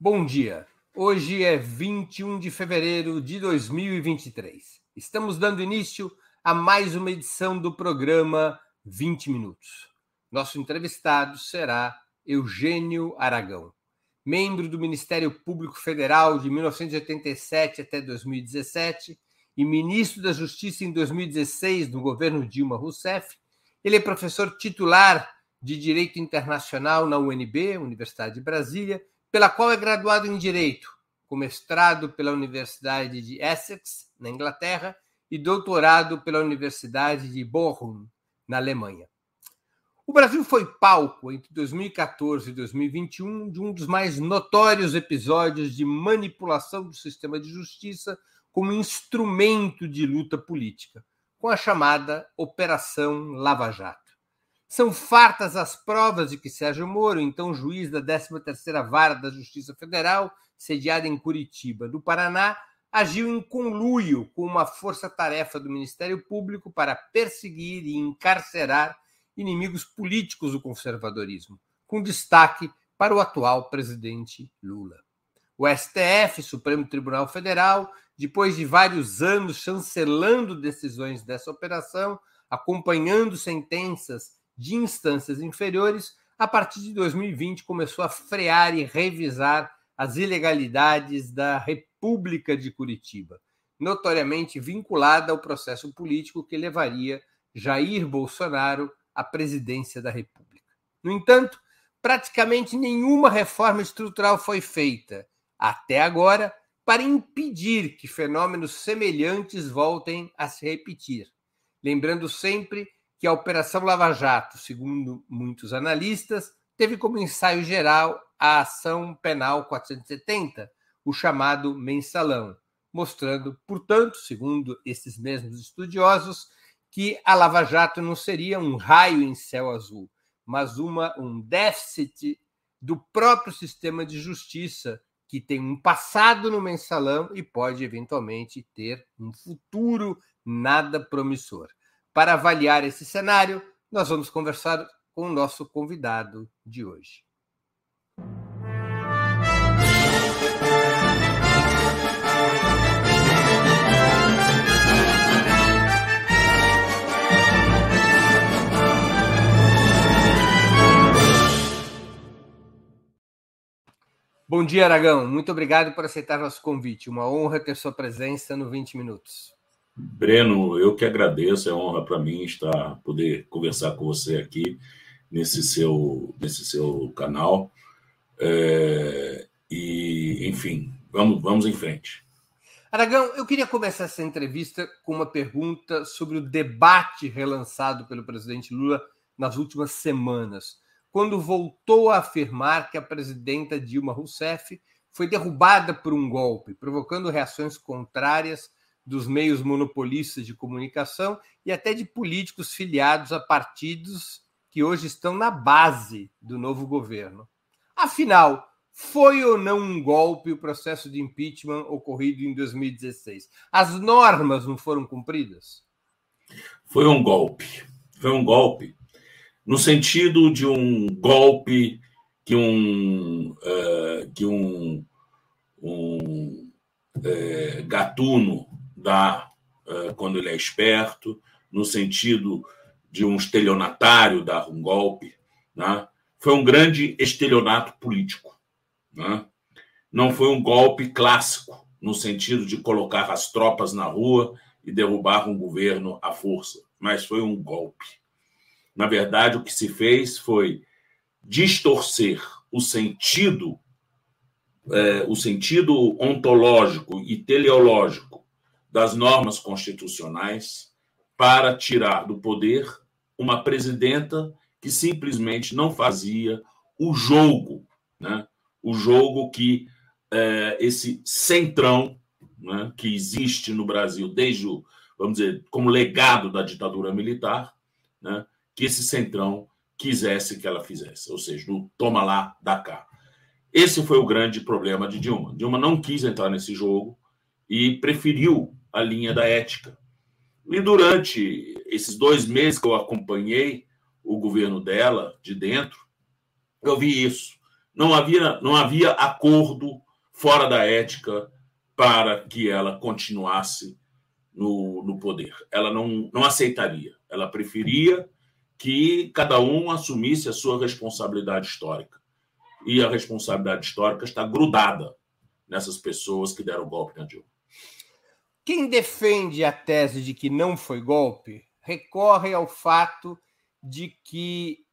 Bom dia. Hoje é 21 de fevereiro de 2023. Estamos dando início a mais uma edição do programa 20 Minutos. Nosso entrevistado será Eugênio Aragão, membro do Ministério Público Federal de 1987 até 2017 e ministro da Justiça em 2016 no governo Dilma Rousseff. Ele é professor titular de Direito Internacional na UNB, Universidade de Brasília, pela qual é graduado em Direito, com mestrado pela Universidade de Essex, na Inglaterra, e doutorado pela Universidade de Bochum, na Alemanha. O Brasil foi palco entre 2014 e 2021 de um dos mais notórios episódios de manipulação do sistema de justiça como instrumento de luta política, com a chamada Operação Lava Jato. São fartas as provas de que Sérgio Moro, então juiz da 13ª Vara da Justiça Federal, sediada em Curitiba, do Paraná, agiu em conluio com uma força-tarefa do Ministério Público para perseguir e encarcerar inimigos políticos do conservadorismo, com destaque para o atual presidente Lula. O STF, Supremo Tribunal Federal, depois de vários anos chancelando decisões dessa operação, acompanhando sentenças de instâncias inferiores, a partir de 2020 começou a frear e revisar as ilegalidades da República de Curitiba, notoriamente vinculada ao processo político que levaria Jair Bolsonaro à presidência da República. No entanto, praticamente nenhuma reforma estrutural foi feita, até agora, para impedir que fenômenos semelhantes voltem a se repetir. Lembrando sempre que a Operação Lava Jato, segundo muitos analistas, teve como ensaio geral a Ação Penal 470, o chamado mensalão, mostrando, portanto, segundo esses mesmos estudiosos, que a Lava Jato não seria um raio em céu azul, mas uma, um déficit do próprio sistema de justiça, que tem um passado no mensalão e pode eventualmente ter um futuro nada promissor. Para avaliar esse cenário, nós vamos conversar com o nosso convidado de hoje. Bom dia, Aragão. Muito obrigado por aceitar nosso convite. Uma honra ter sua presença no 20 Minutos. Breno, eu que agradeço, é honra para mim estar poder conversar com você aqui nesse seu nesse seu canal. É, e, enfim, vamos, vamos em frente. Aragão, eu queria começar essa entrevista com uma pergunta sobre o debate relançado pelo presidente Lula nas últimas semanas, quando voltou a afirmar que a presidenta Dilma Rousseff foi derrubada por um golpe, provocando reações contrárias dos meios monopolistas de comunicação e até de políticos filiados a partidos que hoje estão na base do novo governo. Afinal, foi ou não um golpe o processo de impeachment ocorrido em 2016? As normas não foram cumpridas? Foi um golpe. Foi um golpe no sentido de um golpe que um, uh, que um, um uh, gatuno dá uh, quando ele é esperto, no sentido de um estelionatário dar um golpe. Né? Foi um grande estelionato político. Né? Não foi um golpe clássico, no sentido de colocar as tropas na rua e derrubar um governo à força, mas foi um golpe. Na verdade, o que se fez foi distorcer o sentido, é, o sentido ontológico e teleológico das normas constitucionais para tirar do poder uma presidenta que simplesmente não fazia o jogo, né? o jogo que é, esse centrão né, que existe no Brasil desde o, vamos dizer, como legado da ditadura militar, né, que esse centrão quisesse que ela fizesse, ou seja, no toma lá, dá cá. Esse foi o grande problema de Dilma. Dilma não quis entrar nesse jogo e preferiu a linha da ética. E durante esses dois meses que eu acompanhei o governo dela de dentro, eu vi isso. Não havia, não havia acordo fora da ética para que ela continuasse no, no poder. Ela não, não aceitaria. Ela preferia que cada um assumisse a sua responsabilidade histórica. E a responsabilidade histórica está grudada nessas pessoas que deram golpe na Dilma. Quem defende a tese de que não foi golpe recorre ao fato de que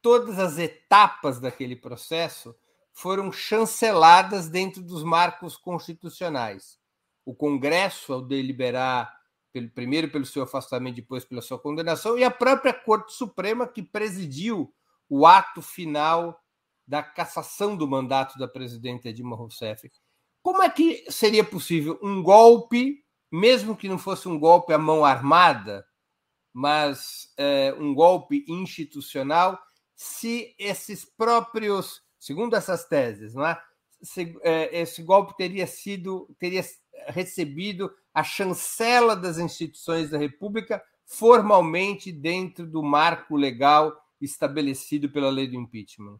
todas as etapas daquele processo foram chanceladas dentro dos marcos constitucionais. O Congresso, ao deliberar, pelo, primeiro pelo seu afastamento, depois pela sua condenação, e a própria Corte Suprema, que presidiu o ato final da cassação do mandato da presidenta Dilma Rousseff. Como é que seria possível um golpe, mesmo que não fosse um golpe à mão armada, mas é, um golpe institucional, se esses próprios segundo essas teses, não é? é? esse golpe teria sido, teria recebido a chancela das instituições da República formalmente dentro do marco legal estabelecido pela lei do impeachment.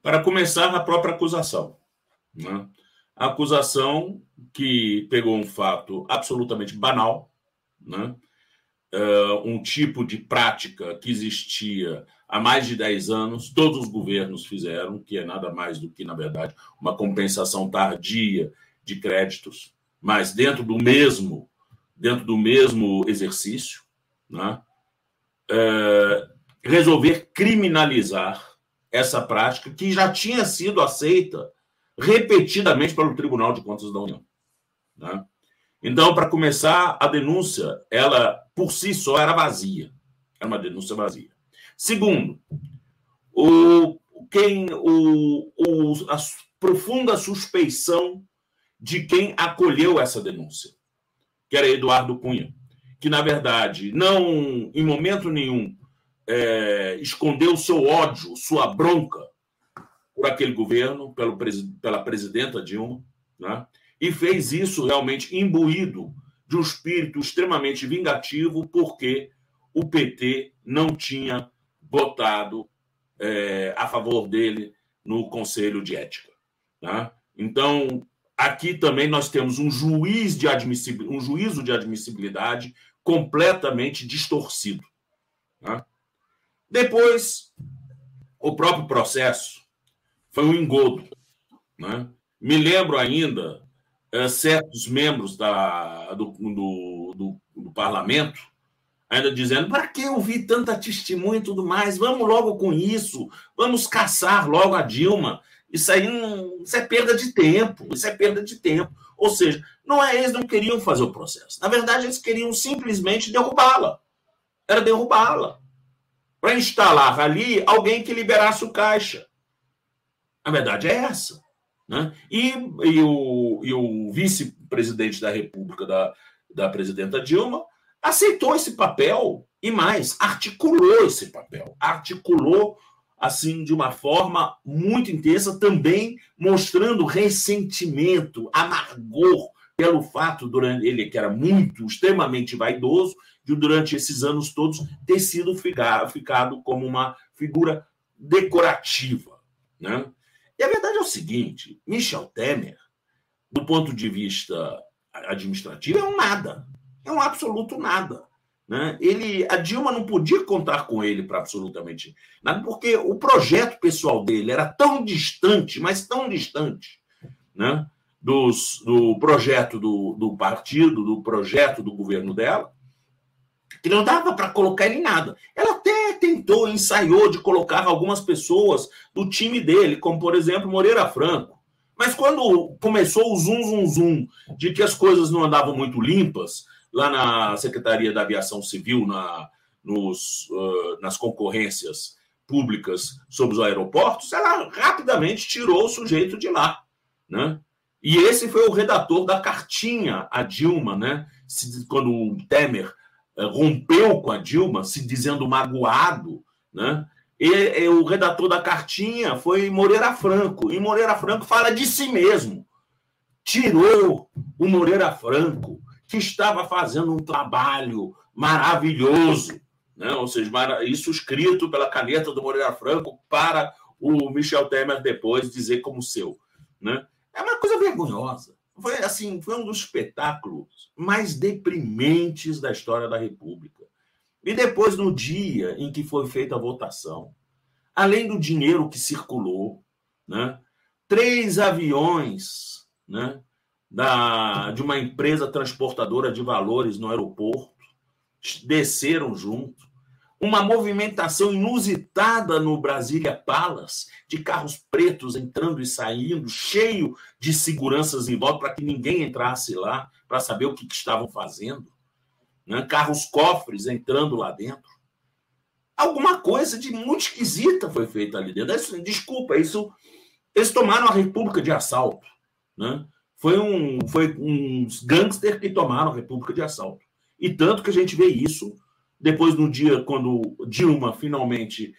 Para começar, a própria acusação. Né? Acusação que pegou um fato absolutamente banal, né? uh, um tipo de prática que existia há mais de 10 anos, todos os governos fizeram, que é nada mais do que, na verdade, uma compensação tardia de créditos, mas dentro do mesmo, dentro do mesmo exercício, né? é, resolver criminalizar essa prática que já tinha sido aceita repetidamente pelo Tribunal de Contas da União. Né? Então, para começar, a denúncia, ela por si só era vazia, era uma denúncia vazia. Segundo, o, quem, o, o, a profunda suspeição de quem acolheu essa denúncia, que era Eduardo Cunha, que, na verdade, não, em momento nenhum, é, escondeu seu ódio, sua bronca por aquele governo, pelo, pela presidenta Dilma, né? e fez isso realmente imbuído de um espírito extremamente vingativo, porque o PT não tinha votado é, a favor dele no Conselho de Ética. Tá? Então, aqui também nós temos um juiz de um juízo de admissibilidade completamente distorcido. Tá? Depois, o próprio processo foi um engodo. Né? Me lembro ainda é, certos membros da, do, do, do, do parlamento ainda dizendo: para que ouvir tanta testemunha e tudo mais? Vamos logo com isso, vamos caçar logo a Dilma. Isso aí não, isso é perda de tempo, isso é perda de tempo. Ou seja, não é eles não queriam fazer o processo. Na verdade, eles queriam simplesmente derrubá-la. Era derrubá-la. Para instalar ali alguém que liberasse o caixa. A verdade é essa. Né? E, e o, e o vice-presidente da República, da, da presidenta Dilma, aceitou esse papel e mais, articulou esse papel, articulou assim de uma forma muito intensa, também mostrando ressentimento, amargor pelo fato durante ele que era muito extremamente vaidoso de durante esses anos todos ter sido ficar, ficado como uma figura decorativa, né? E a verdade é o seguinte, Michel Temer, do ponto de vista administrativo, é um nada é um absoluto nada. Né? Ele, a Dilma não podia contar com ele para absolutamente nada, porque o projeto pessoal dele era tão distante, mas tão distante, né? Dos, do projeto do, do partido, do projeto do governo dela, que não dava para colocar ele em nada. Ela até tentou, ensaiou de colocar algumas pessoas do time dele, como por exemplo Moreira Franco. Mas quando começou o zoom, zoom, zoom de que as coisas não andavam muito limpas, lá na Secretaria da Aviação Civil, na, nos, uh, nas concorrências públicas sobre os aeroportos, ela rapidamente tirou o sujeito de lá. Né? E esse foi o redator da cartinha a Dilma, né? Quando o Temer rompeu com a Dilma, se dizendo magoado, né? E, e, o redator da cartinha foi Moreira Franco. E Moreira Franco fala de si mesmo. Tirou o Moreira Franco que estava fazendo um trabalho maravilhoso, né? ou seja, isso escrito pela caneta do Moreira Franco para o Michel Temer depois dizer como seu. Né? É uma coisa vergonhosa. Foi assim, foi um dos espetáculos mais deprimentes da história da República. E depois, no dia em que foi feita a votação, além do dinheiro que circulou, né, três aviões né, da, de uma empresa transportadora de valores no aeroporto desceram junto uma movimentação inusitada no Brasília Palace, de carros pretos entrando e saindo, cheio de seguranças em volta para que ninguém entrasse lá para saber o que, que estavam fazendo. Né? Carros cofres entrando lá dentro. Alguma coisa de muito esquisita foi feita ali dentro. Isso, desculpa, isso eles tomaram a República de assalto. Né? Foi, um, foi uns gangsters que tomaram a República de assalto. E tanto que a gente vê isso depois, no dia quando Dilma finalmente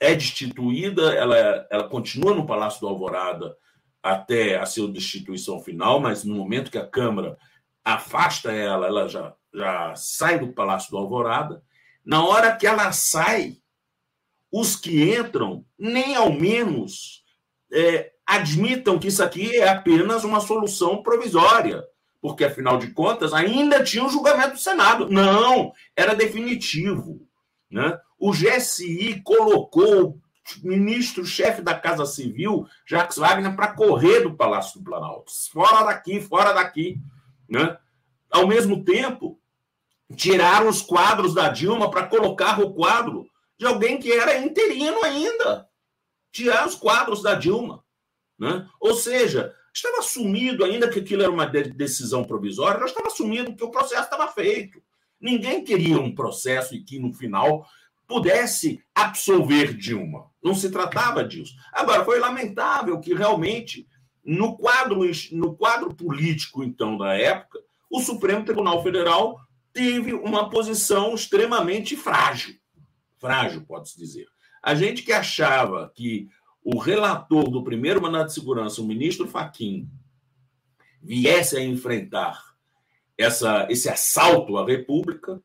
é destituída, ela, ela continua no Palácio do Alvorada até a sua destituição final, mas no momento que a Câmara afasta ela, ela já, já sai do Palácio do Alvorada. Na hora que ela sai, os que entram nem ao menos é, admitam que isso aqui é apenas uma solução provisória porque afinal de contas ainda tinha o um julgamento do Senado. Não, era definitivo. Né? O GSI colocou o ministro-chefe da Casa Civil, Jacques Wagner, para correr do Palácio do Planalto. Fora daqui, fora daqui. Né? Ao mesmo tempo, tiraram os quadros da Dilma para colocar o quadro de alguém que era interino ainda. Tirar os quadros da Dilma. Né? Ou seja, estava assumido, ainda que aquilo era uma decisão provisória, nós estava assumindo que o processo estava feito. Ninguém queria um processo e que, no final, pudesse absolver Dilma. Não se tratava disso. Agora, foi lamentável que realmente, no quadro, no quadro político, então, da época, o Supremo Tribunal Federal teve uma posição extremamente frágil. Frágil, pode-se dizer. A gente que achava que o relator do primeiro mandato de segurança, o ministro Faquim, viesse a enfrentar essa, esse assalto à República,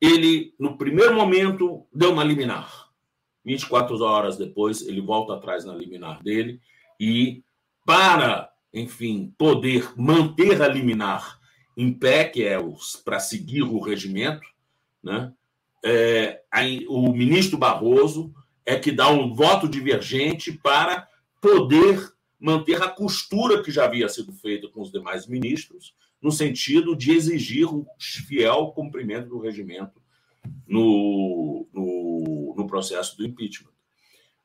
ele, no primeiro momento, deu uma liminar. 24 horas depois, ele volta atrás na liminar dele e, para, enfim, poder manter a liminar em pé, que é para seguir o regimento, né? É, aí, o ministro Barroso é que dá um voto divergente para poder manter a costura que já havia sido feita com os demais ministros, no sentido de exigir o fiel cumprimento do regimento no, no, no processo do impeachment.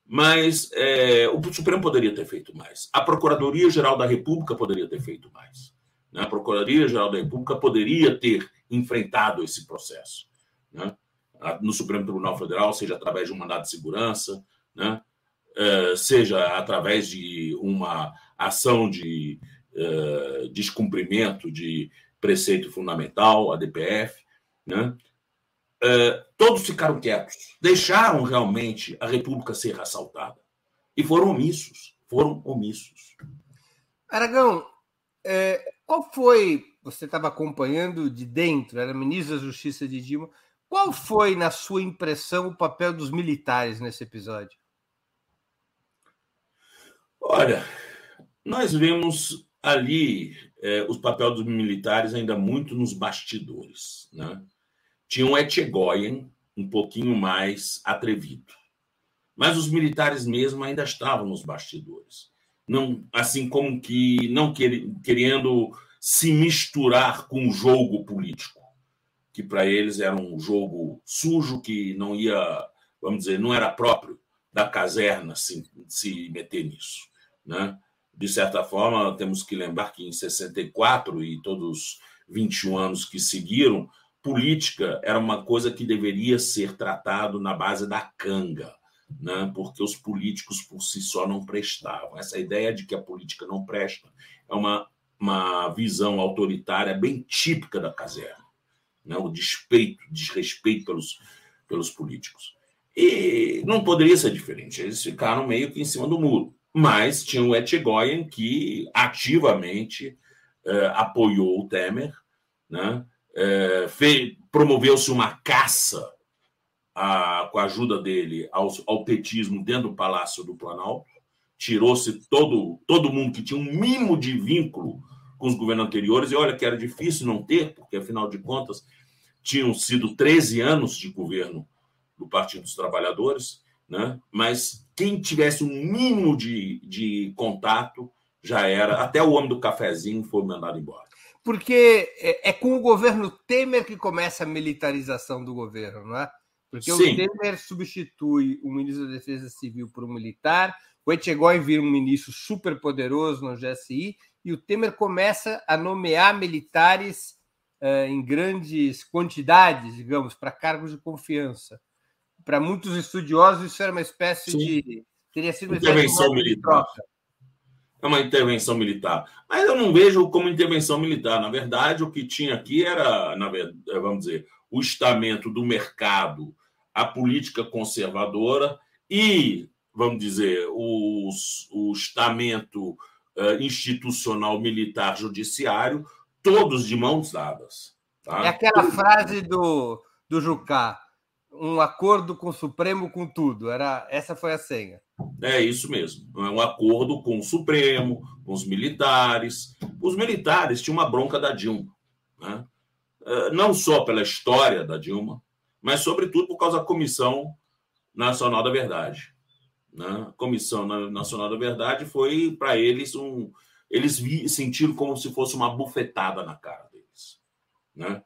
Mas é, o Supremo poderia ter feito mais. A Procuradoria-Geral da República poderia ter feito mais. Né? A Procuradoria-Geral da República poderia ter enfrentado esse processo. Né? No Supremo Tribunal Federal, seja através de um mandado de segurança, né? É, seja através de uma ação de é, descumprimento de preceito fundamental, a DPF, né? É, todos ficaram quietos, deixaram realmente a República ser assaltada e foram omissos, foram omissos. Aragão, é, qual foi? Você estava acompanhando de dentro, era ministro da Justiça de Dilma. Qual foi, na sua impressão, o papel dos militares nesse episódio? Olha, nós vemos ali é, o papel dos militares ainda muito nos bastidores. Né? Tinha um Etchegoyen um pouquinho mais atrevido. Mas os militares mesmo ainda estavam nos bastidores. Não, assim como que não querendo se misturar com o jogo político que para eles era um jogo sujo que não ia, vamos dizer, não era próprio da caserna se, se meter nisso, né? De certa forma, temos que lembrar que em 64 e todos os 21 anos que seguiram, política era uma coisa que deveria ser tratado na base da canga, né? porque os políticos por si só não prestavam. Essa ideia de que a política não presta é uma, uma visão autoritária bem típica da caserna né? o despeito, desrespeito pelos, pelos políticos. E não poderia ser diferente, eles ficaram meio que em cima do muro. Mas tinha o Etchegoyen que ativamente eh, apoiou o Temer, né? Eh, promoveu-se uma caça a, com a ajuda dele ao, ao petismo dentro do Palácio do Planalto, tirou-se todo, todo mundo que tinha um mínimo de vínculo com os governos anteriores, e olha que era difícil não ter, porque afinal de contas tinham sido 13 anos de governo do Partido dos Trabalhadores, né? mas quem tivesse um mínimo de, de contato já era. Até o homem do cafezinho foi mandado embora. Porque é, é com o governo Temer que começa a militarização do governo, não é? Porque Sim. o Temer substitui o ministro da Defesa Civil por um militar, o Etchegói vira um ministro super poderoso no GSI, e o Temer começa a nomear militares uh, em grandes quantidades, digamos, para cargos de confiança. Para muitos estudiosos, isso era uma espécie Sim. de. Teria sido uma intervenção militar. É uma intervenção militar. Mas eu não vejo como intervenção militar. Na verdade, o que tinha aqui era, na verdade, vamos dizer, o estamento do mercado, a política conservadora e, vamos dizer, o, o estamento uh, institucional militar judiciário, todos de mãos dadas. Tá? É aquela frase do, do Jucá um acordo com o Supremo com tudo. Era essa foi a senha. É isso mesmo. É um acordo com o Supremo, com os militares. Os militares tinham uma bronca da Dilma, né? É, não só pela história da Dilma, mas sobretudo por causa da Comissão Nacional da Verdade. Né? Comissão Nacional da Verdade foi para eles um, eles sentiram como se fosse uma bufetada na cara deles, né?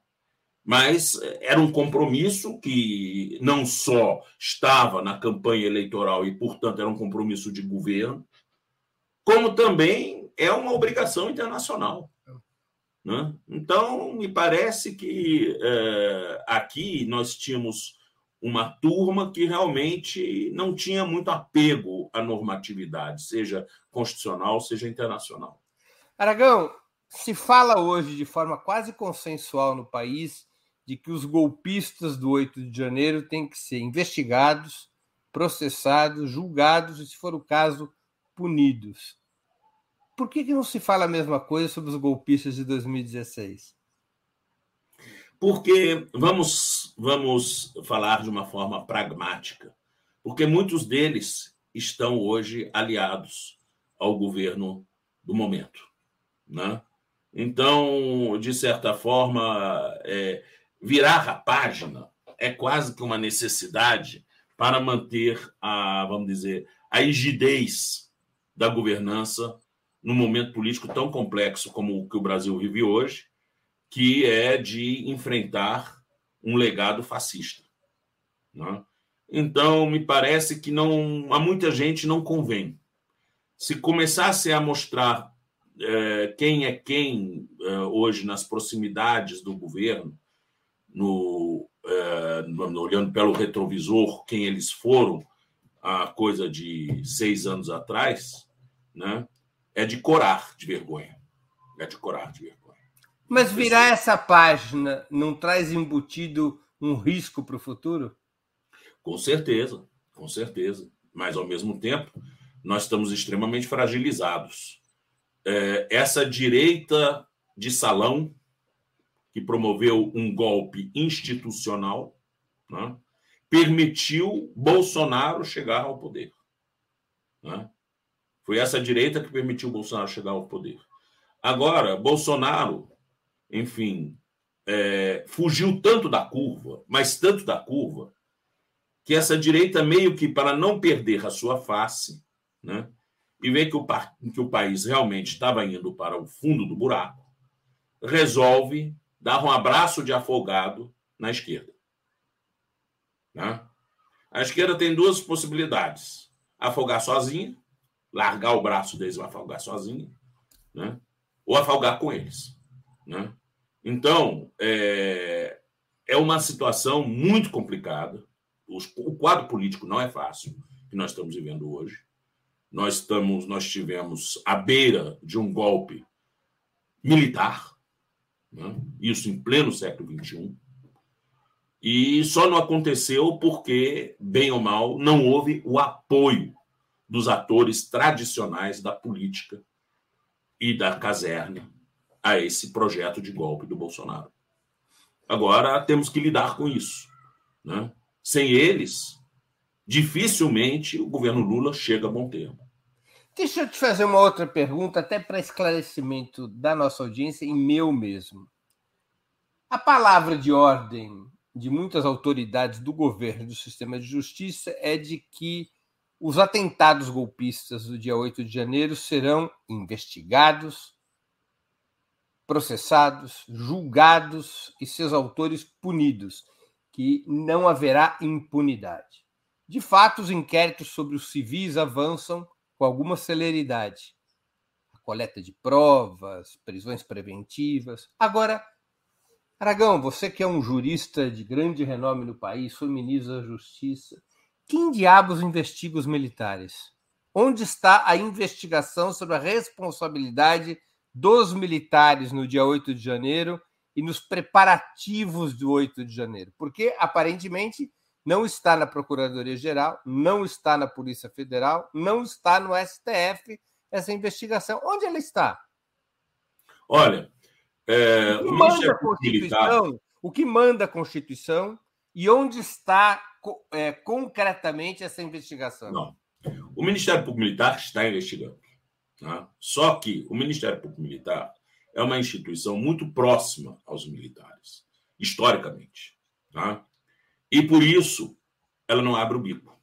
mas eh, era um compromisso que não só estava na campanha eleitoral e, portanto, era um compromisso de governo, como também é uma obrigação internacional. Né? Então, me parece que é, aqui nós tínhamos uma turma que realmente não tinha muito apego à normatividade, seja constitucional, seja internacional. Aragão, se fala hoje de forma quase consensual no país de que os golpistas do 8 de janeiro têm que ser investigados, processados, julgados e, se for o caso, punidos. Por que, que não se fala a mesma coisa sobre os golpistas de 2016? Porque vamos, vamos falar de uma forma pragmática. Porque muitos deles estão hoje aliados ao governo do momento. Né? Então, de certa forma, é, virar a página é quase que uma necessidade para manter a, vamos dizer, a rigidez da governança num momento político tão complexo como o que o Brasil vive hoje, que é de enfrentar um legado fascista. Né? Então, me parece que não a muita gente não convém. Se começasse a mostrar é, quem é quem é, hoje nas proximidades do governo, no, é, olhando pelo retrovisor quem eles foram a coisa de seis anos atrás, né? É de corar de vergonha. É de corar de vergonha. Mas virar essa página não traz embutido um risco para o futuro? Com certeza, com certeza. Mas, ao mesmo tempo, nós estamos extremamente fragilizados. É, essa direita de salão que promoveu um golpe institucional, né, permitiu Bolsonaro chegar ao poder. Né? Foi essa direita que permitiu Bolsonaro chegar ao poder. Agora, Bolsonaro, enfim, é, fugiu tanto da curva, mas tanto da curva, que essa direita, meio que para não perder a sua face, né, e ver que o, que o país realmente estava indo para o fundo do buraco, resolve dar um abraço de afogado na esquerda. Né? A esquerda tem duas possibilidades: afogar sozinha, largar o braço deles e afogar sozinha, né? ou afogar com eles. Né? Então, é, é uma situação muito complicada. o quadro político não é fácil que nós estamos vivendo hoje. Nós estamos, nós tivemos à beira de um golpe militar, né? isso em pleno século XXI. E só não aconteceu porque, bem ou mal, não houve o apoio dos atores tradicionais da política e da caserna a esse projeto de golpe do Bolsonaro. Agora temos que lidar com isso. Né? Sem eles, dificilmente o governo Lula chega a bom termo. Deixa eu te fazer uma outra pergunta, até para esclarecimento da nossa audiência e meu mesmo. A palavra de ordem de muitas autoridades do governo do sistema de justiça é de que os atentados golpistas do dia 8 de janeiro serão investigados, processados, julgados e seus autores punidos, que não haverá impunidade. De fato, os inquéritos sobre os civis avançam com alguma celeridade. A coleta de provas, prisões preventivas. Agora, Aragão, você que é um jurista de grande renome no país, foi ministro da Justiça, quem diabos investiga os militares? Onde está a investigação sobre a responsabilidade dos militares no dia 8 de janeiro e nos preparativos do 8 de janeiro? Porque, aparentemente, não está na Procuradoria-Geral, não está na Polícia Federal, não está no STF essa investigação. Onde ela está? Olha, é, o, que manda a Constituição, o que manda a Constituição e onde está é, concretamente essa investigação? Não. O Ministério Público Militar está investigando. Tá? Só que o Ministério Público Militar é uma instituição muito próxima aos militares, historicamente. Tá? E por isso ela não abre o bico.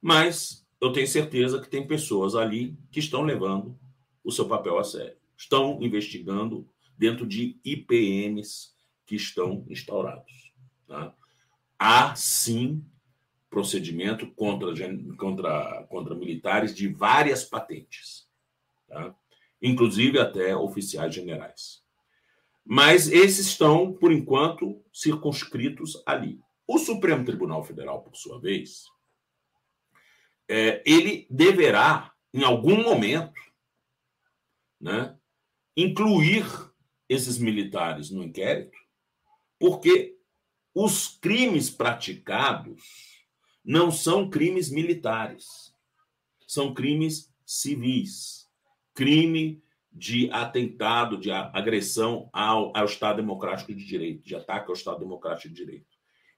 Mas eu tenho certeza que tem pessoas ali que estão levando o seu papel a sério. Estão investigando dentro de IPMs que estão instaurados. Tá? Há sim procedimento contra, contra, contra militares de várias patentes, tá? inclusive até oficiais generais. Mas esses estão, por enquanto, circunscritos ali. O Supremo Tribunal Federal, por sua vez, é, ele deverá, em algum momento, né, incluir esses militares no inquérito, porque os crimes praticados não são crimes militares, são crimes civis, crime de atentado, de agressão ao, ao Estado Democrático de Direito, de ataque ao Estado Democrático de Direito.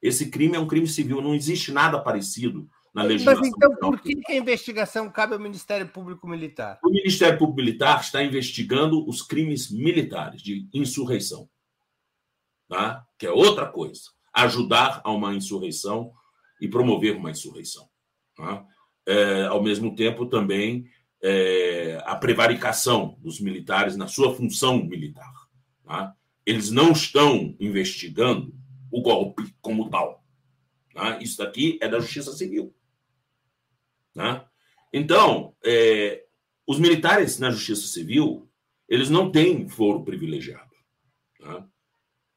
Esse crime é um crime civil, não existe nada parecido na legislação. Mas então, por que a investigação cabe ao Ministério Público Militar? O Ministério Público Militar está investigando os crimes militares de insurreição, tá? que é outra coisa. Ajudar a uma insurreição e promover uma insurreição. Tá? É, ao mesmo tempo, também é, a prevaricação dos militares na sua função militar. Tá? Eles não estão investigando o golpe como tal. Né? Isso daqui é da Justiça Civil. Né? Então, é, os militares na Justiça Civil, eles não têm foro privilegiado. Né?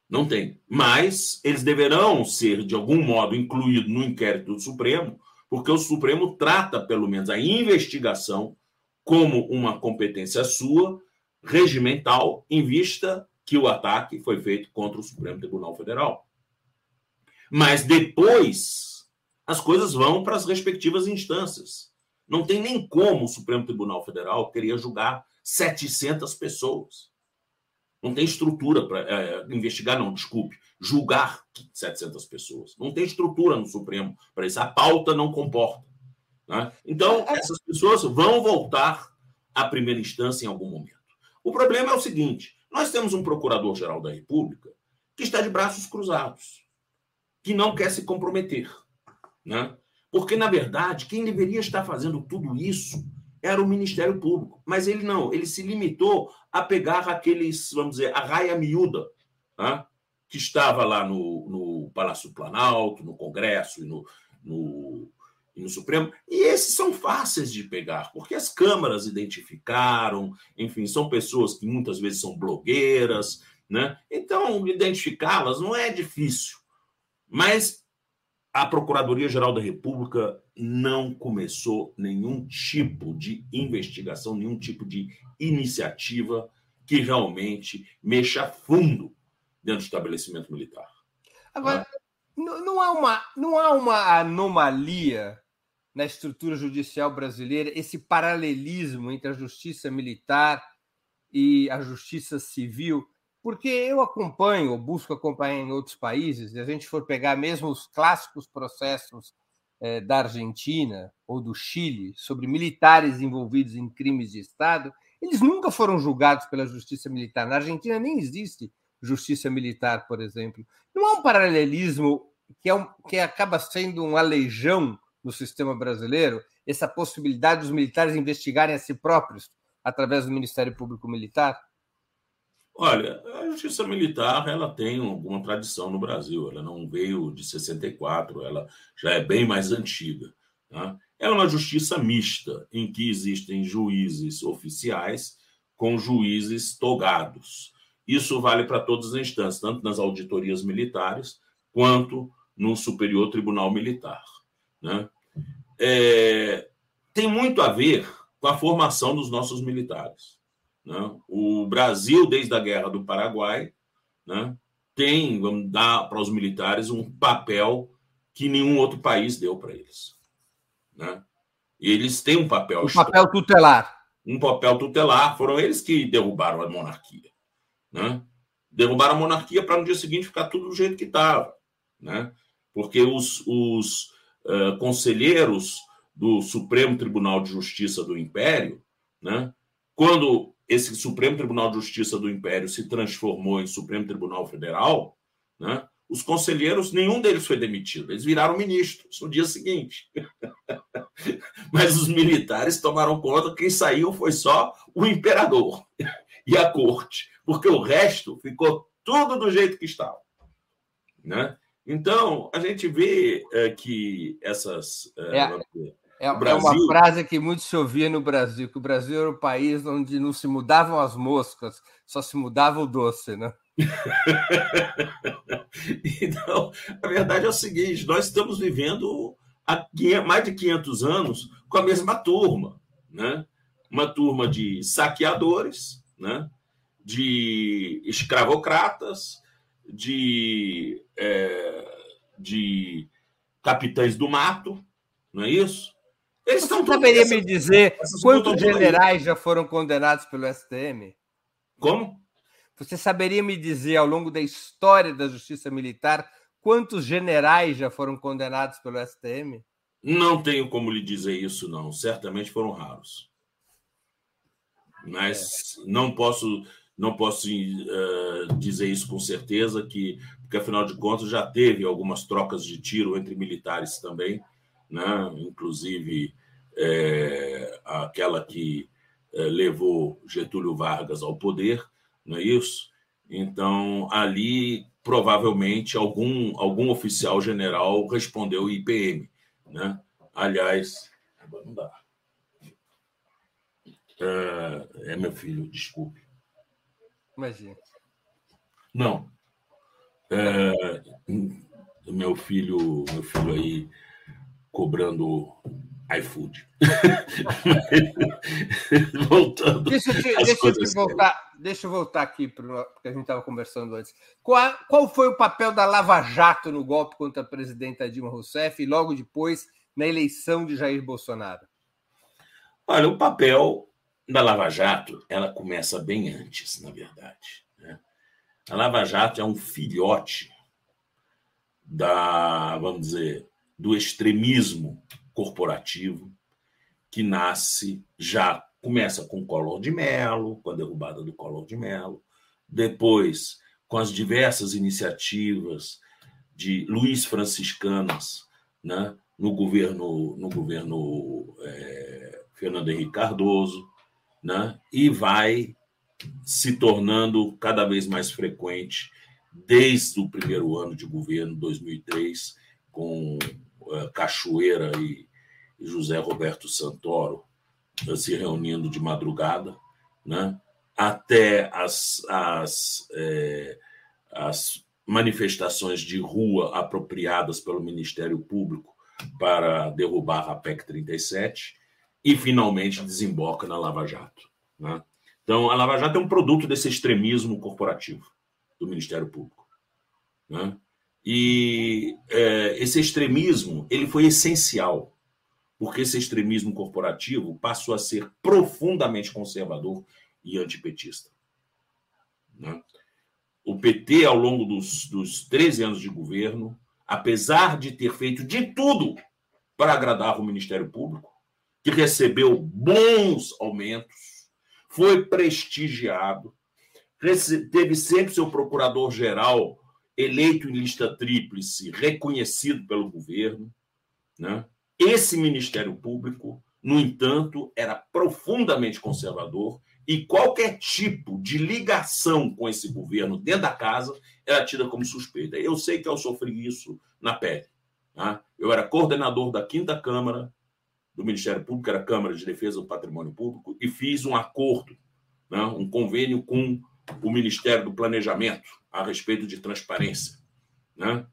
Não tem. Mas eles deverão ser, de algum modo, incluídos no inquérito do Supremo, porque o Supremo trata, pelo menos, a investigação como uma competência sua, regimental, em vista que o ataque foi feito contra o Supremo Tribunal Federal. Mas depois as coisas vão para as respectivas instâncias. Não tem nem como o Supremo Tribunal Federal queria julgar 700 pessoas. Não tem estrutura para é, investigar, não, desculpe, julgar 700 pessoas. Não tem estrutura no Supremo para isso. A pauta não comporta. Né? Então, é, é. essas pessoas vão voltar à primeira instância em algum momento. O problema é o seguinte: nós temos um procurador-geral da República que está de braços cruzados que não quer se comprometer. Né? Porque, na verdade, quem deveria estar fazendo tudo isso era o Ministério Público. Mas ele não, ele se limitou a pegar aqueles, vamos dizer, a raia miúda, né? que estava lá no, no Palácio Planalto, no Congresso e no, no, e no Supremo. E esses são fáceis de pegar, porque as câmaras identificaram, enfim, são pessoas que muitas vezes são blogueiras, né? Então, identificá-las não é difícil. Mas a Procuradoria-Geral da República não começou nenhum tipo de investigação, nenhum tipo de iniciativa que realmente mexa fundo dentro do estabelecimento militar. Agora, né? não, há uma, não há uma anomalia na estrutura judicial brasileira, esse paralelismo entre a justiça militar e a justiça civil Porque eu acompanho, ou busco acompanhar em outros países, se a gente for pegar mesmo os clássicos processos é, da Argentina ou do Chile sobre militares envolvidos em crimes de Estado, eles nunca foram julgados pela justiça militar. Na Argentina nem existe justiça militar, por exemplo. Não há um paralelismo que, é um, que acaba sendo um aleijão no sistema brasileiro, essa possibilidade dos militares investigarem a si próprios através do Ministério Público Militar? Olha, a justiça militar ela tem alguma tradição no Brasil. Ela não veio de 64, ela já é bem mais antiga. Tá? Ela é uma justiça mista, em que existem juízes oficiais com juízes togados. Isso vale para todas as instâncias, tanto nas auditorias militares quanto no Superior Tribunal Militar. Né? É, tem muito a ver com a formação dos nossos militares. Né? O Brasil, desde a Guerra do Paraguai, né, tem, vamos dar para os militares um papel que nenhum outro país deu para eles. Né? Eles têm um papel. Um papel tutelar. Um papel tutelar. Foram eles que derrubaram a monarquia. Né? Derrubaram a monarquia para no dia seguinte ficar tudo do jeito que estava. Né? Porque os, os conselheiros do Supremo Tribunal de Justiça do Império, né, quando esse Supremo Tribunal de Justiça do Império se transformou em Supremo Tribunal Federal, né? os conselheiros, nenhum deles foi demitido, eles viraram ministros no dia seguinte. Mas os militares tomaram conta, quem saiu foi só o imperador e a corte, porque o resto ficou tudo do jeito que estava. Né? Então, a gente vê é, que essas. É, é é, é, uma frase que muito se ouvia no Brasil, que o Brasil era o país onde não se mudavam as moscas, só se mudava o doce, né? então, a verdade é o seguinte: nós estamos vivendo há mais de 500 anos com a mesma turma, né? Uma turma de saqueadores, né? De escravocratas, de, é, de capitães do mato, não é isso? Eles Você estão saberia essa, me dizer quantos generais já foram condenados pelo STM? Como? Você saberia me dizer, ao longo da história da justiça militar, quantos generais já foram condenados pelo STM? Não tenho como lhe dizer isso, não. Certamente foram raros. Mas é. não posso não posso uh, dizer isso com certeza, que porque afinal de contas já teve algumas trocas de tiro entre militares também né? inclusive é, aquela que é, levou Getúlio Vargas ao poder, não é isso? Então, ali, provavelmente, algum, algum oficial general respondeu IPM. Né? Aliás, não dá. É, é meu filho, desculpe. Imagina. Não. É, meu filho, meu filho aí cobrando iFood. Voltando. Deixa, eu, deixa, eu voltar, deixa eu voltar aqui para que a gente estava conversando antes. Qual, qual foi o papel da Lava Jato no golpe contra a presidenta Dilma Rousseff e logo depois na eleição de Jair Bolsonaro? Olha, o papel da Lava Jato ela começa bem antes, na verdade. Né? A Lava Jato é um filhote da, vamos dizer, do extremismo corporativo que nasce já começa com o Collor de Mello, com a derrubada do Collor de Mello, depois com as diversas iniciativas de Luiz Franciscanas, né, no governo no governo é, Fernando Henrique Cardoso, né, e vai se tornando cada vez mais frequente desde o primeiro ano de governo 2003 com uh, Cachoeira e, José Roberto Santoro uh, se reunindo de madrugada, né? até as, as, eh, as manifestações de rua apropriadas pelo Ministério Público para derrubar a PEC 37 e finalmente desemboca na Lava Jato. Né? Então, a Lava Jato é um produto desse extremismo corporativo do Ministério Público. Né? E é, esse extremismo ele foi essencial, porque esse extremismo corporativo passou a ser profundamente conservador e antipetista. Né? o PT, ao longo dos, dos 13 anos de governo, apesar de ter feito de tudo para agradar o Ministério Público, que recebeu bons aumentos, foi prestigiado, teve sempre seu procurador-geral eleito em lista tríplice, reconhecido pelo governo. Né? Esse Ministério Público, no entanto, era profundamente conservador e qualquer tipo de ligação com esse governo dentro da casa era tida como suspeita. Eu sei que eu sofri isso na pele. Tá? Eu era coordenador da quinta Câmara do Ministério Público, era a Câmara de Defesa do Patrimônio Público, e fiz um acordo, né, um convênio com o Ministério do Planejamento a respeito de transparência. Né?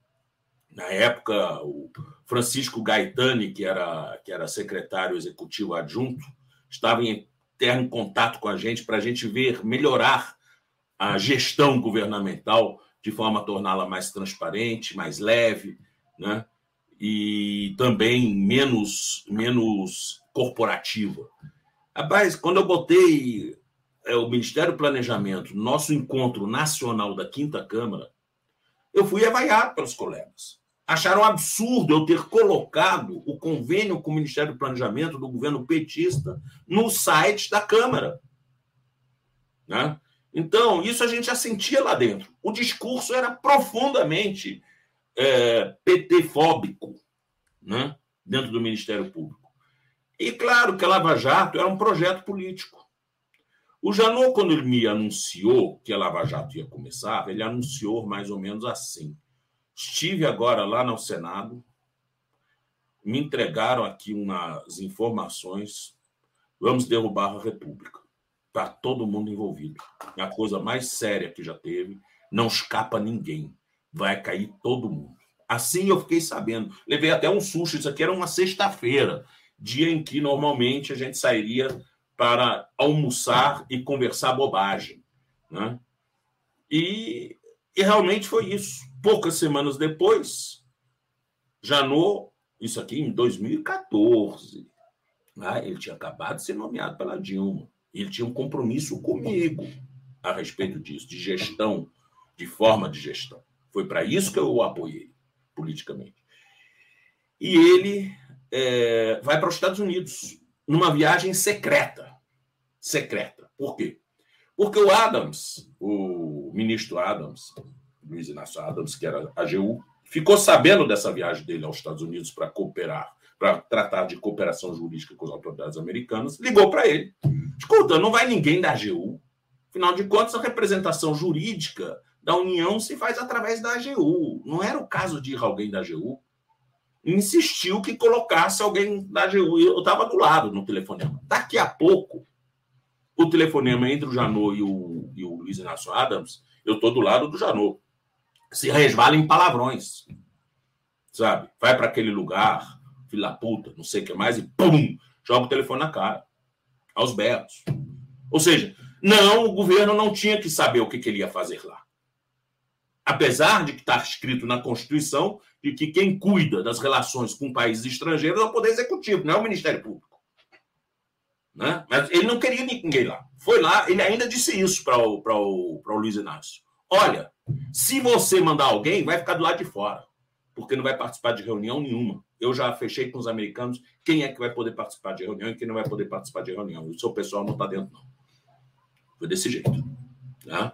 Na época, o Francisco Gaetani, que era, que era secretário executivo adjunto, estava em eterno contato com a gente para a gente ver melhorar a gestão governamental de forma a torná-la mais transparente, mais leve, né? E também menos, menos corporativa. Rapaz, quando eu botei é, o Ministério do Planejamento, nosso encontro nacional da Quinta Câmara, eu fui avaiado pelos colegas. Acharam absurdo eu ter colocado o convênio com o Ministério do Planejamento do governo petista no site da Câmara. Né? Então, isso a gente já sentia lá dentro. O discurso era profundamente é, PT-fóbico né, dentro do Ministério Público. E claro que a Lava Jato era um projeto político. O Janot, quando ele me anunciou que a Lava Jato ia começar, ele anunciou mais ou menos assim. Estive agora lá no Senado, me entregaram aqui umas informações, vamos derrubar a República. Está todo mundo envolvido. É a coisa mais séria que já teve, não escapa ninguém vai cair todo mundo. Assim eu fiquei sabendo. Levei até um susto. Isso aqui era uma sexta-feira, dia em que normalmente a gente sairia para almoçar e conversar bobagem. Né? E, e realmente foi isso. Poucas semanas depois, Janot, isso aqui em 2014, né? ele tinha acabado de ser nomeado pela Dilma. Ele tinha um compromisso comigo a respeito disso, de gestão, de forma de gestão. Foi para isso que eu o apoiei politicamente. E ele é, vai para os Estados Unidos numa viagem secreta. Secreta. Por quê? Porque o Adams, o ministro Adams, Luiz Inácio Adams, que era AGU, ficou sabendo dessa viagem dele aos Estados Unidos para cooperar, para tratar de cooperação jurídica com as autoridades americanas, ligou para ele. Escuta, não vai ninguém da AGU. Afinal de contas, a representação jurídica da União se faz através da AGU. Não era o caso de ir alguém da AGU. Insistiu que colocasse alguém da AGU. Eu estava do lado no telefonema. Daqui a pouco, o telefonema entre o Janot e o, e o Luiz Inácio Adams, eu estou do lado do Janot. Se resvala em palavrões. Sabe? Vai para aquele lugar, filha da puta, não sei o que mais, e pum! Joga o telefone na cara. Aos berros. Ou seja, não, o governo não tinha que saber o que, que ele ia fazer lá apesar de que está escrito na Constituição de que quem cuida das relações com países estrangeiros é o Poder Executivo, não é o Ministério Público. Né? Mas ele não queria ninguém lá. Foi lá, ele ainda disse isso para o, o, o Luiz Inácio. Olha, se você mandar alguém, vai ficar do lado de fora, porque não vai participar de reunião nenhuma. Eu já fechei com os americanos quem é que vai poder participar de reunião e quem não vai poder participar de reunião. O seu pessoal não está dentro, não. Foi desse jeito. Né?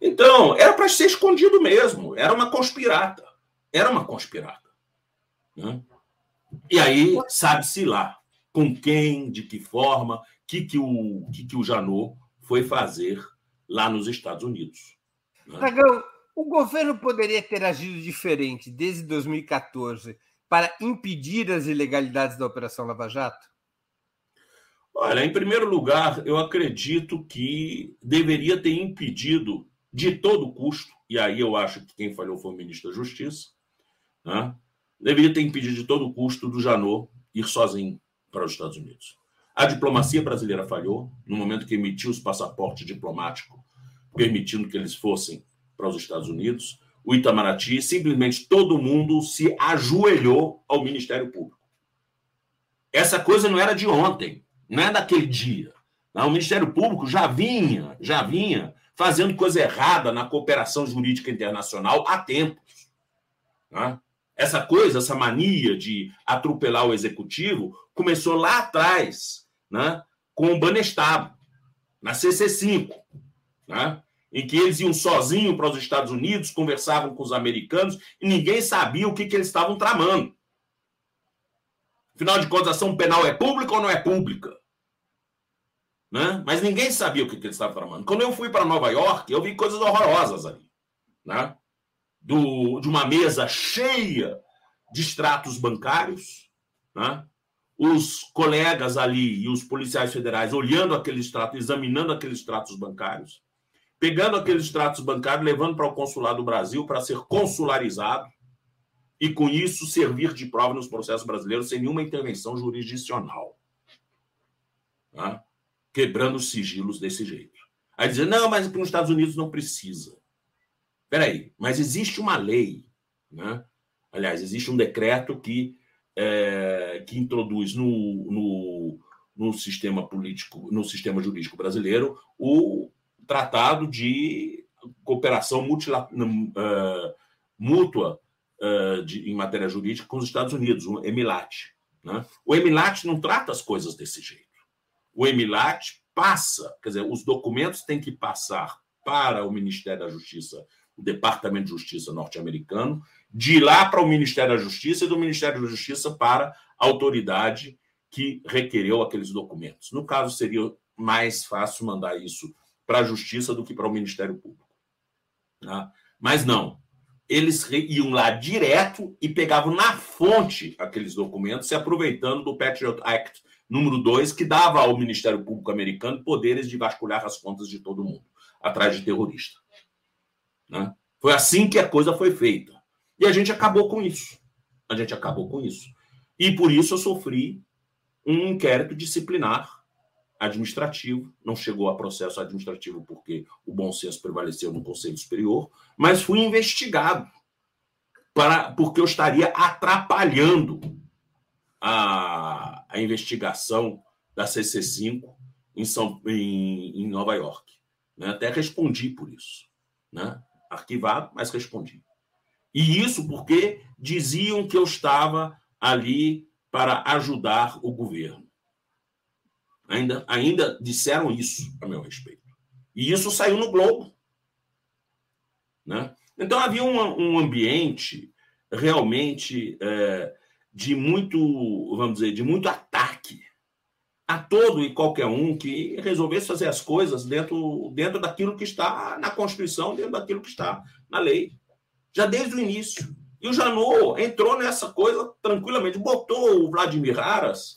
Então, era para ser escondido mesmo. Era uma conspirata. Era uma conspirata. Né? E aí, sabe-se lá com quem, de que forma, o que, que, o, que, que o Janot foi fazer lá nos Estados Unidos. Né? Dragão, o governo poderia ter agido diferente desde 2014 para impedir as ilegalidades da Operação Lava Jato? Olha, em primeiro lugar, eu acredito que deveria ter impedido de todo custo, e aí eu acho que quem falhou foi o ministro da Justiça, né? deveria ter impedido de todo custo do Janot ir sozinho para os Estados Unidos. A diplomacia brasileira falhou no momento que emitiu os passaportes diplomáticos, permitindo que eles fossem para os Estados Unidos. O Itamaraty, simplesmente todo mundo se ajoelhou ao Ministério Público. Essa coisa não era de ontem, não é daquele dia. O Ministério Público já vinha, já vinha fazendo coisa errada na cooperação jurídica internacional há tempos. Né? Essa coisa, essa mania de atropelar o executivo, começou lá atrás, né? com o Banestab, na CC5, né? em que eles iam sozinhos para os Estados Unidos, conversavam com os americanos e ninguém sabia o que, que eles estavam tramando. Afinal de contas, ação penal é pública ou não é pública? Né? Mas ninguém sabia o que, que eles estavam tramando. Quando eu fui para Nova York, eu vi coisas horrorosas ali. Né? Do, de uma mesa cheia de extratos bancários, né? os colegas ali e os policiais federais olhando aqueles extratos, examinando aqueles extratos bancários, pegando aqueles extratos bancários, levando para o consulado do Brasil para ser consularizado e, com isso, servir de prova nos processos brasileiros sem nenhuma intervenção jurisdicional. Tá? Quebrando os sigilos desse jeito. Aí dizer, não, mas para os Estados Unidos não precisa. Peraí, mas existe uma lei, né? aliás, existe um decreto que é, que introduz no, no, no, sistema político, no sistema jurídico brasileiro, o tratado de cooperação uh, mútua uh, de, em matéria jurídica com os Estados Unidos, o EMILAT. Né? O EMILAT não trata as coisas desse jeito. O EMILAT passa, quer dizer, os documentos têm que passar para o Ministério da Justiça, o Departamento de Justiça norte-americano, de lá para o Ministério da Justiça e do Ministério da Justiça para a autoridade que requereu aqueles documentos. No caso, seria mais fácil mandar isso para a Justiça do que para o Ministério Público. Tá? Mas não. Eles iam lá direto e pegavam na fonte aqueles documentos, se aproveitando do Patriot Act número 2, que dava ao Ministério Público americano poderes de vasculhar as contas de todo mundo, atrás de terrorista. Né? Foi assim que a coisa foi feita. E a gente acabou com isso. A gente acabou com isso. E por isso eu sofri um inquérito disciplinar administrativo. Não chegou a processo administrativo porque o bom senso prevaleceu no Conselho Superior, mas fui investigado para, porque eu estaria atrapalhando a, a investigação da CC5 em, São, em, em Nova York. Né? Até respondi por isso. Né? Arquivado, mas respondi. E isso porque diziam que eu estava ali para ajudar o governo. Ainda, ainda disseram isso a meu respeito. E isso saiu no Globo. Né? Então havia um, um ambiente realmente é, de muito, vamos dizer, de muito ataque a todo e qualquer um que resolvesse fazer as coisas dentro, dentro daquilo que está na Constituição, dentro daquilo que está na lei já desde o início. E o Janot entrou nessa coisa tranquilamente, botou o Vladimir Aras,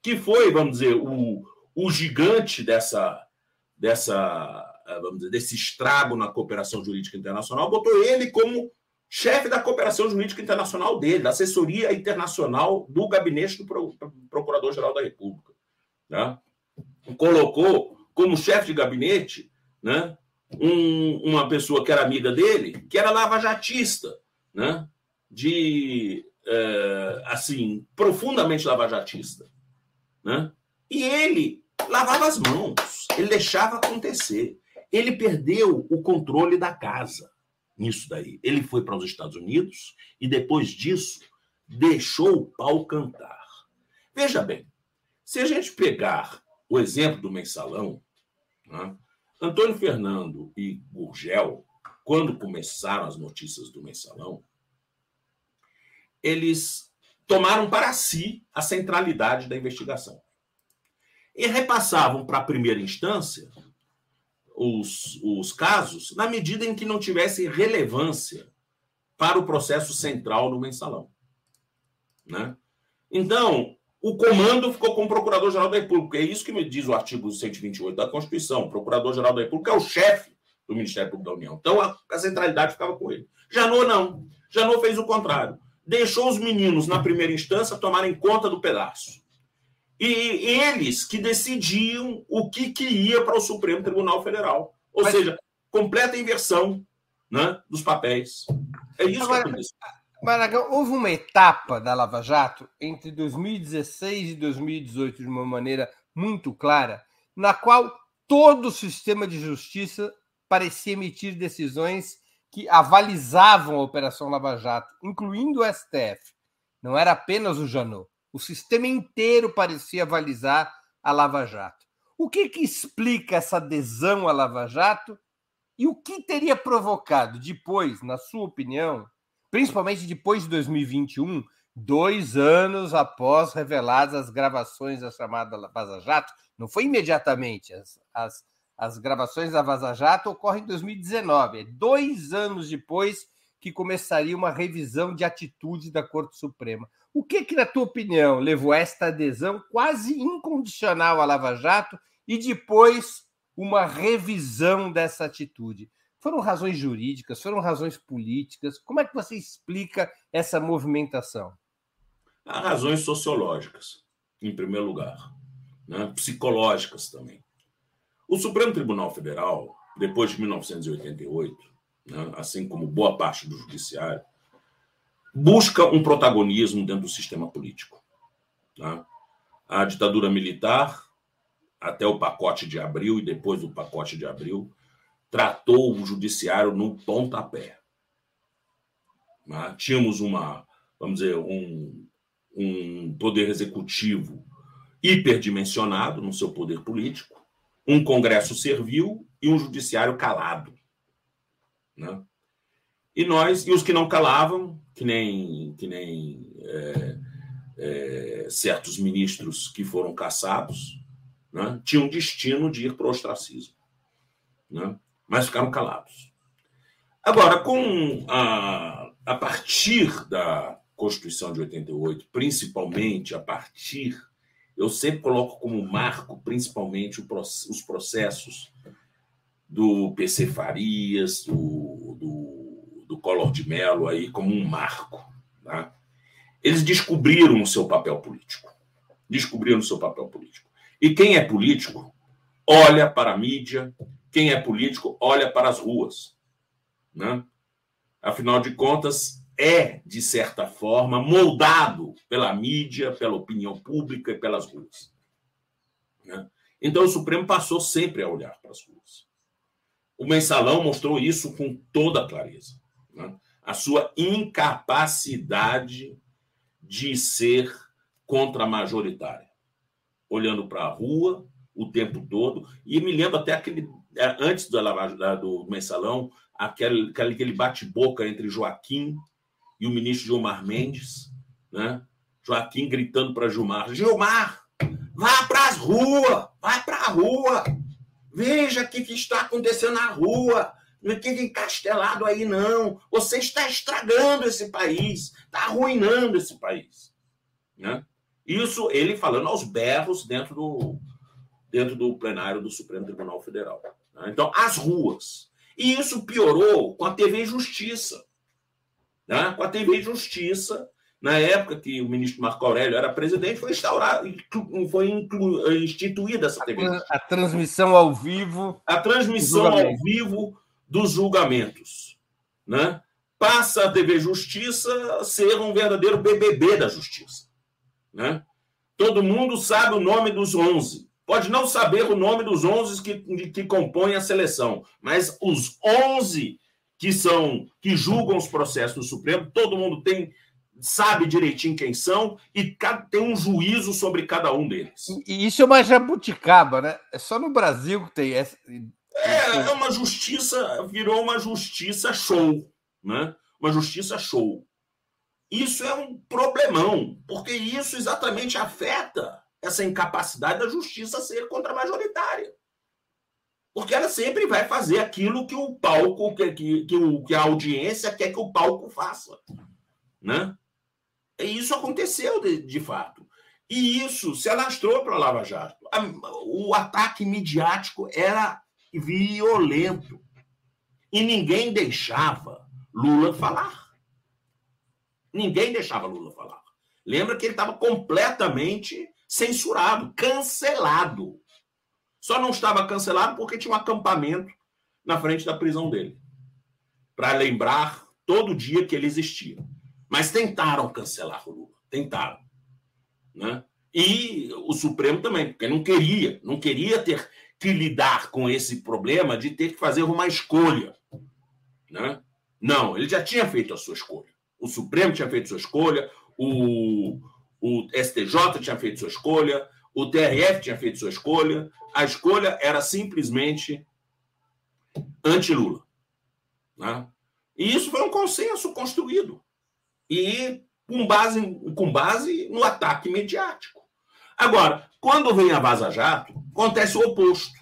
que foi, vamos dizer, o, o gigante dessa, dessa, eh, vamos dizer, desse estrago na cooperação jurídica internacional, botou ele como chefe da cooperação jurídica internacional dele, da assessoria internacional do gabinete do Procurador-Geral da República. Né? Colocou como chefe de gabinete né, um, uma pessoa que era amiga dele, que era lavajatista, né? de é, assim, profundamente lavajatista. Né? E ele lavava as mãos, ele deixava acontecer. Ele perdeu o controle da casa nisso daí. Ele foi para os Estados Unidos e depois disso deixou o pau cantar. Veja bem, se a gente pegar o exemplo do mensalão, né? Antônio Fernando e Gurgel, quando começaram as notícias do mensalão, eles tomaram para si a centralidade da investigação. E repassavam para a primeira instância os, os casos na medida em que não tivessem relevância para o processo central do mensalão. Né? Então, o comando ficou com o Procurador-Geral da República. É isso que me diz o artigo 128 da Constituição. O Procurador-Geral da República é o chefe do Ministério Público da União. Então, a, a centralidade ficava com ele. Janot não. Janot fez o contrário. Deixou os meninos, na primeira instância, tomarem conta do pedaço. E eles que decidiam o que, que ia para o Supremo Tribunal Federal. Ou Mas... seja, completa inversão né, dos papéis. É isso Agora, que aconteceu. Maragão, houve uma etapa da Lava Jato entre 2016 e 2018 de uma maneira muito clara, na qual todo o sistema de justiça parecia emitir decisões que avalizavam a Operação Lava Jato, incluindo o STF. Não era apenas o Janot. O sistema inteiro parecia avalizar a Lava Jato. O que, que explica essa adesão à Lava Jato e o que teria provocado depois, na sua opinião, principalmente depois de 2021, dois anos após reveladas as gravações da chamada Vaza Jato, não foi imediatamente, as, as, as gravações da Vaza Jato ocorrem em 2019, é dois anos depois que começaria uma revisão de atitude da Corte Suprema. O que, que, na tua opinião, levou a esta adesão quase incondicional à Lava Jato e depois uma revisão dessa atitude? Foram razões jurídicas, foram razões políticas? Como é que você explica essa movimentação? Há razões sociológicas, em primeiro lugar, né? psicológicas também. O Supremo Tribunal Federal, depois de 1988, né? assim como boa parte do Judiciário, busca um protagonismo dentro do sistema político. Né? A ditadura militar, até o pacote de abril e depois do pacote de abril, tratou o judiciário no pontapé. Né? Tínhamos uma, vamos dizer, um, um poder executivo hiperdimensionado no seu poder político, um Congresso servil e um judiciário calado. Né? E nós, e os que não calavam, que nem, que nem é, é, certos ministros que foram caçados, né? tinham destino de ir para o ostracismo. Né? Mas ficaram calados. Agora, com a, a partir da Constituição de 88, principalmente a partir, eu sempre coloco como marco, principalmente os processos do PC Farias, do, do, do Collor de Mello, aí, como um marco. Tá? Eles descobriram o seu papel político. Descobriram o seu papel político. E quem é político olha para a mídia, quem é político olha para as ruas. Né? Afinal de contas, é, de certa forma, moldado pela mídia, pela opinião pública e pelas ruas. Né? Então, o Supremo passou sempre a olhar para as ruas. O mensalão mostrou isso com toda clareza. Né? A sua incapacidade de ser contra-majoritária. Olhando para a rua o tempo todo. E me lembro até aquele. É, antes do, do mensalão, aquele, aquele bate-boca entre Joaquim e o ministro Gilmar Mendes, né? Joaquim gritando para Gilmar: Gilmar, vá para as ruas, vai para a rua, veja o que, que está acontecendo na rua, não é que encastelado aí, não. Você está estragando esse país, está arruinando esse país. Né? Isso ele falando aos berros dentro do, dentro do plenário do Supremo Tribunal Federal. Né? Então, as ruas. E isso piorou com a TV Justiça né? com a TV Justiça, na época que o ministro Marco Aurélio era presidente, foi instaurado, foi instituída essa TV. A, a, transmissão ao vivo. A transmissão ao vivo dos julgamentos. Né? Passa a TV Justiça a ser um verdadeiro BBB da Justiça. Né? Todo mundo sabe o nome dos 11. Pode não saber o nome dos 11 que, que compõem a seleção, mas os 11 que são que julgam os processos no Supremo, todo mundo tem sabe direitinho quem são e tem um juízo sobre cada um deles. E isso é uma jabuticaba, né? É só no Brasil que tem essa. É, é uma justiça, virou uma justiça show, né? Uma justiça show. Isso é um problemão, porque isso exatamente afeta essa incapacidade da justiça ser contra-majoritária porque ela sempre vai fazer aquilo que o palco, que, que, que, o, que a audiência quer que o palco faça. Né? E isso aconteceu de, de fato. E isso se alastrou para a Lava Jato. O ataque midiático era violento. E ninguém deixava Lula falar. Ninguém deixava Lula falar. Lembra que ele estava completamente censurado, cancelado. Só não estava cancelado porque tinha um acampamento na frente da prisão dele para lembrar todo dia que ele existia. Mas tentaram cancelar o Lula, tentaram, né? E o Supremo também, porque não queria, não queria ter que lidar com esse problema de ter que fazer uma escolha. Né? Não, ele já tinha feito a sua escolha. O Supremo tinha feito sua escolha, o, o STJ tinha feito sua escolha, o TRF tinha feito sua escolha. A escolha era simplesmente anti-Lula. Né? E isso foi um consenso construído. E com base, com base no ataque mediático. Agora, quando vem a Vaza Jato, acontece o oposto.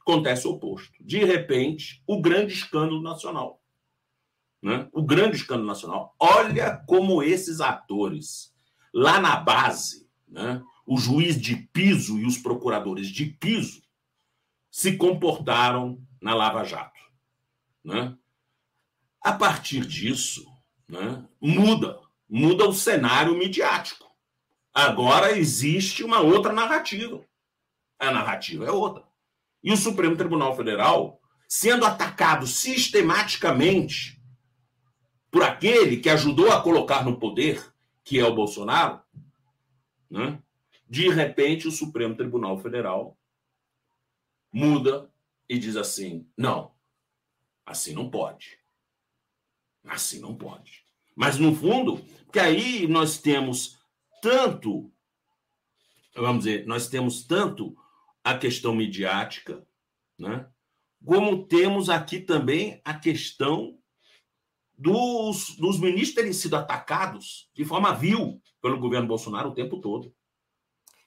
Acontece o oposto. De repente, o grande escândalo nacional. Né? O grande escândalo nacional. Olha como esses atores, lá na base, né? o juiz de piso e os procuradores de piso, se comportaram na Lava Jato. Né? A partir disso, né, muda, muda o cenário midiático. Agora existe uma outra narrativa. A narrativa é outra. E o Supremo Tribunal Federal, sendo atacado sistematicamente por aquele que ajudou a colocar no poder, que é o Bolsonaro, né? de repente o Supremo Tribunal Federal muda e diz assim: não, assim não pode. Assim não pode. Mas, no fundo, que aí nós temos tanto, vamos dizer, nós temos tanto a questão midiática, né? como temos aqui também a questão dos, dos ministros terem sido atacados de forma vil pelo governo Bolsonaro o tempo todo.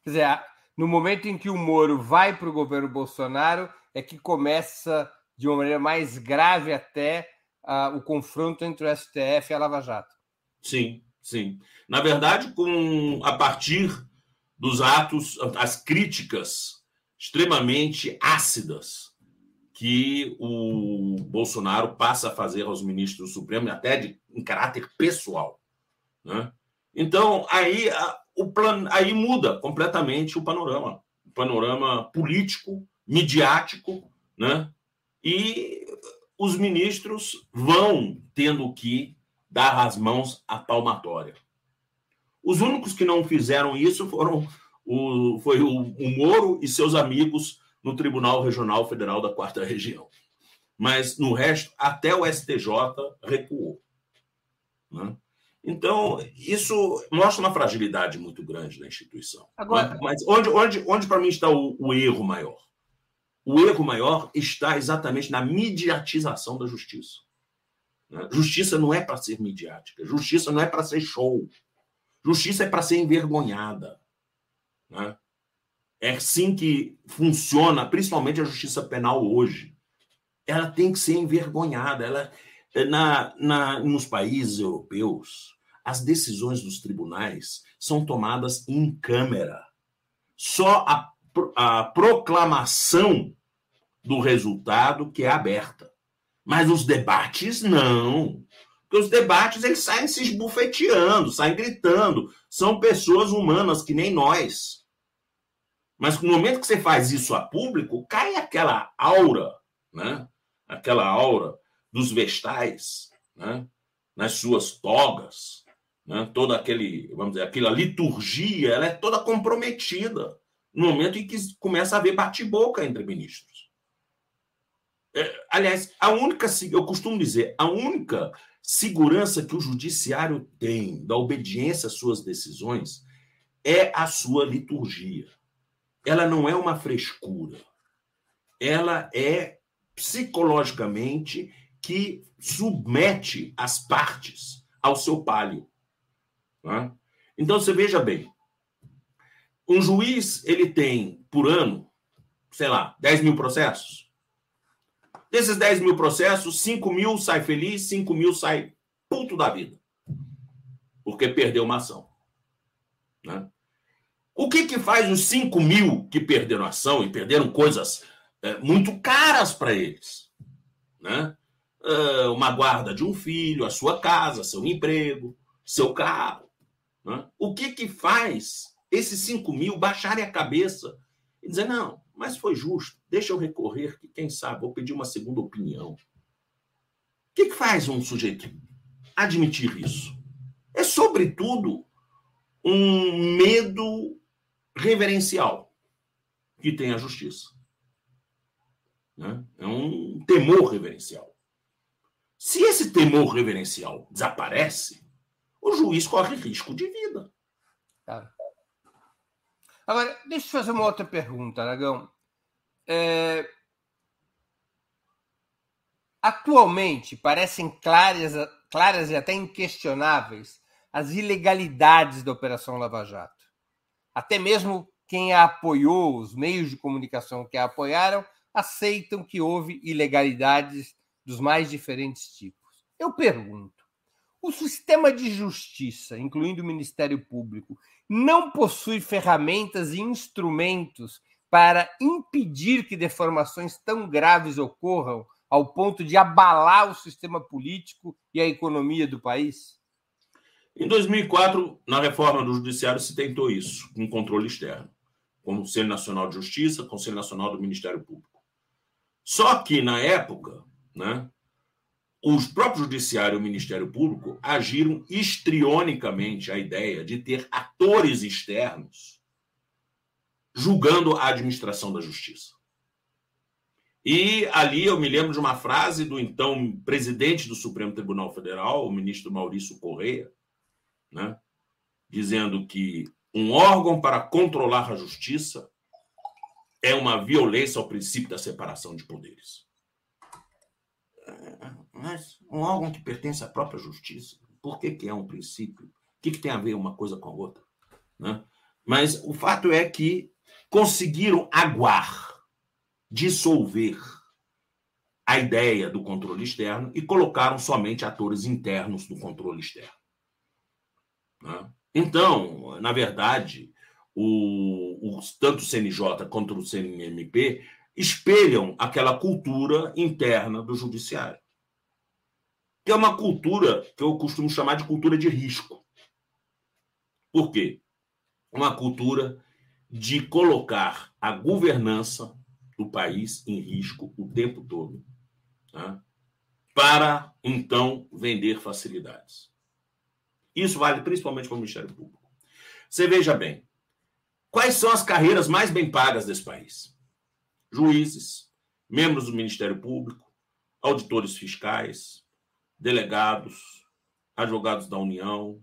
Quer dizer, no momento em que o Moro vai para o governo Bolsonaro, é que começa de uma maneira mais grave até uh, o confronto entre o STF e a Lava Jato. Sim, sim. Na verdade, com a partir dos atos, as críticas extremamente ácidas que o Bolsonaro passa a fazer aos ministros do Supremo, até de, em caráter pessoal. Né? Então, aí, a, o plan, aí muda completamente o panorama, o panorama político, midiático, né? e os ministros vão tendo que dar as mãos à palmatória. Os únicos que não fizeram isso foram o, foi o, o Moro e seus amigos no Tribunal Regional Federal da Quarta Região. Mas no resto, até o STJ recuou. Né? Então, isso mostra uma fragilidade muito grande da instituição. Agora, Mas onde, onde, onde para mim está o, o erro maior? O erro maior está exatamente na mediatização da justiça. Né? Justiça não é para ser midiática, justiça não é para ser show. Justiça é para ser envergonhada. Né? É assim que funciona, principalmente a justiça penal hoje. Ela tem que ser envergonhada. Ela, na, na, nos países europeus, as decisões dos tribunais são tomadas em câmera. Só a a proclamação do resultado que é aberta. Mas os debates não. Porque os debates eles saem se esbufeteando, saem gritando. São pessoas humanas que nem nós. Mas no momento que você faz isso a público, cai aquela aura, né? Aquela aura dos vestais, né? Nas suas togas, né? Toda aquele, vamos dizer, aquela liturgia, ela é toda comprometida no momento em que começa a haver bate-boca entre ministros. É, aliás, a única, eu costumo dizer, a única segurança que o judiciário tem da obediência às suas decisões é a sua liturgia. Ela não é uma frescura. Ela é psicologicamente que submete as partes ao seu palio. Né? Então, você veja bem, um juiz, ele tem, por ano, sei lá, 10 mil processos. Desses 10 mil processos, 5 mil sai feliz, 5 mil sai puto da vida. Porque perdeu uma ação. Né? O que, que faz os 5 mil que perderam ação e perderam coisas é, muito caras para eles? Né? Uh, uma guarda de um filho, a sua casa, seu emprego, seu carro. Né? O que, que faz esses 5 mil baixarem a cabeça e dizer: não, mas foi justo, deixa eu recorrer, que quem sabe vou pedir uma segunda opinião. O que, que faz um sujeito admitir isso? É, sobretudo, um medo reverencial que tem a justiça. Né? É um temor reverencial. Se esse temor reverencial desaparece, o juiz corre risco de vida. Claro. Agora, deixa eu fazer uma outra pergunta, Aragão. É... Atualmente, parecem claras, claras e até inquestionáveis as ilegalidades da Operação Lava Jato. Até mesmo quem a apoiou, os meios de comunicação que a apoiaram, aceitam que houve ilegalidades dos mais diferentes tipos. Eu pergunto: o sistema de justiça, incluindo o Ministério Público, não possui ferramentas e instrumentos para impedir que deformações tão graves ocorram ao ponto de abalar o sistema político e a economia do país? Em 2004, na reforma do Judiciário, se tentou isso, com controle externo, com o Conselho Nacional de Justiça, Conselho Nacional do Ministério Público. Só que, na época, né, os próprios Judiciário e o Ministério Público agiram estrionicamente a ideia de ter atores externos julgando a administração da justiça. E ali eu me lembro de uma frase do então presidente do Supremo Tribunal Federal, o ministro Maurício Correia, né, dizendo que um órgão para controlar a justiça é uma violência ao princípio da separação de poderes. Mas um órgão que pertence à própria justiça, por que, que é um princípio? O que, que tem a ver uma coisa com a outra? Né? Mas o fato é que conseguiram aguar, dissolver a ideia do controle externo e colocaram somente atores internos do controle externo. Né? Então, na verdade, o, o, tanto o CNJ quanto o CNMP espelham aquela cultura interna do judiciário. Que é uma cultura que eu costumo chamar de cultura de risco. Por quê? Uma cultura de colocar a governança do país em risco o tempo todo, né? para então vender facilidades. Isso vale principalmente para o Ministério Público. Você veja bem, Quais são as carreiras mais bem pagas desse país? Juízes, membros do Ministério Público, auditores fiscais, delegados, advogados da União,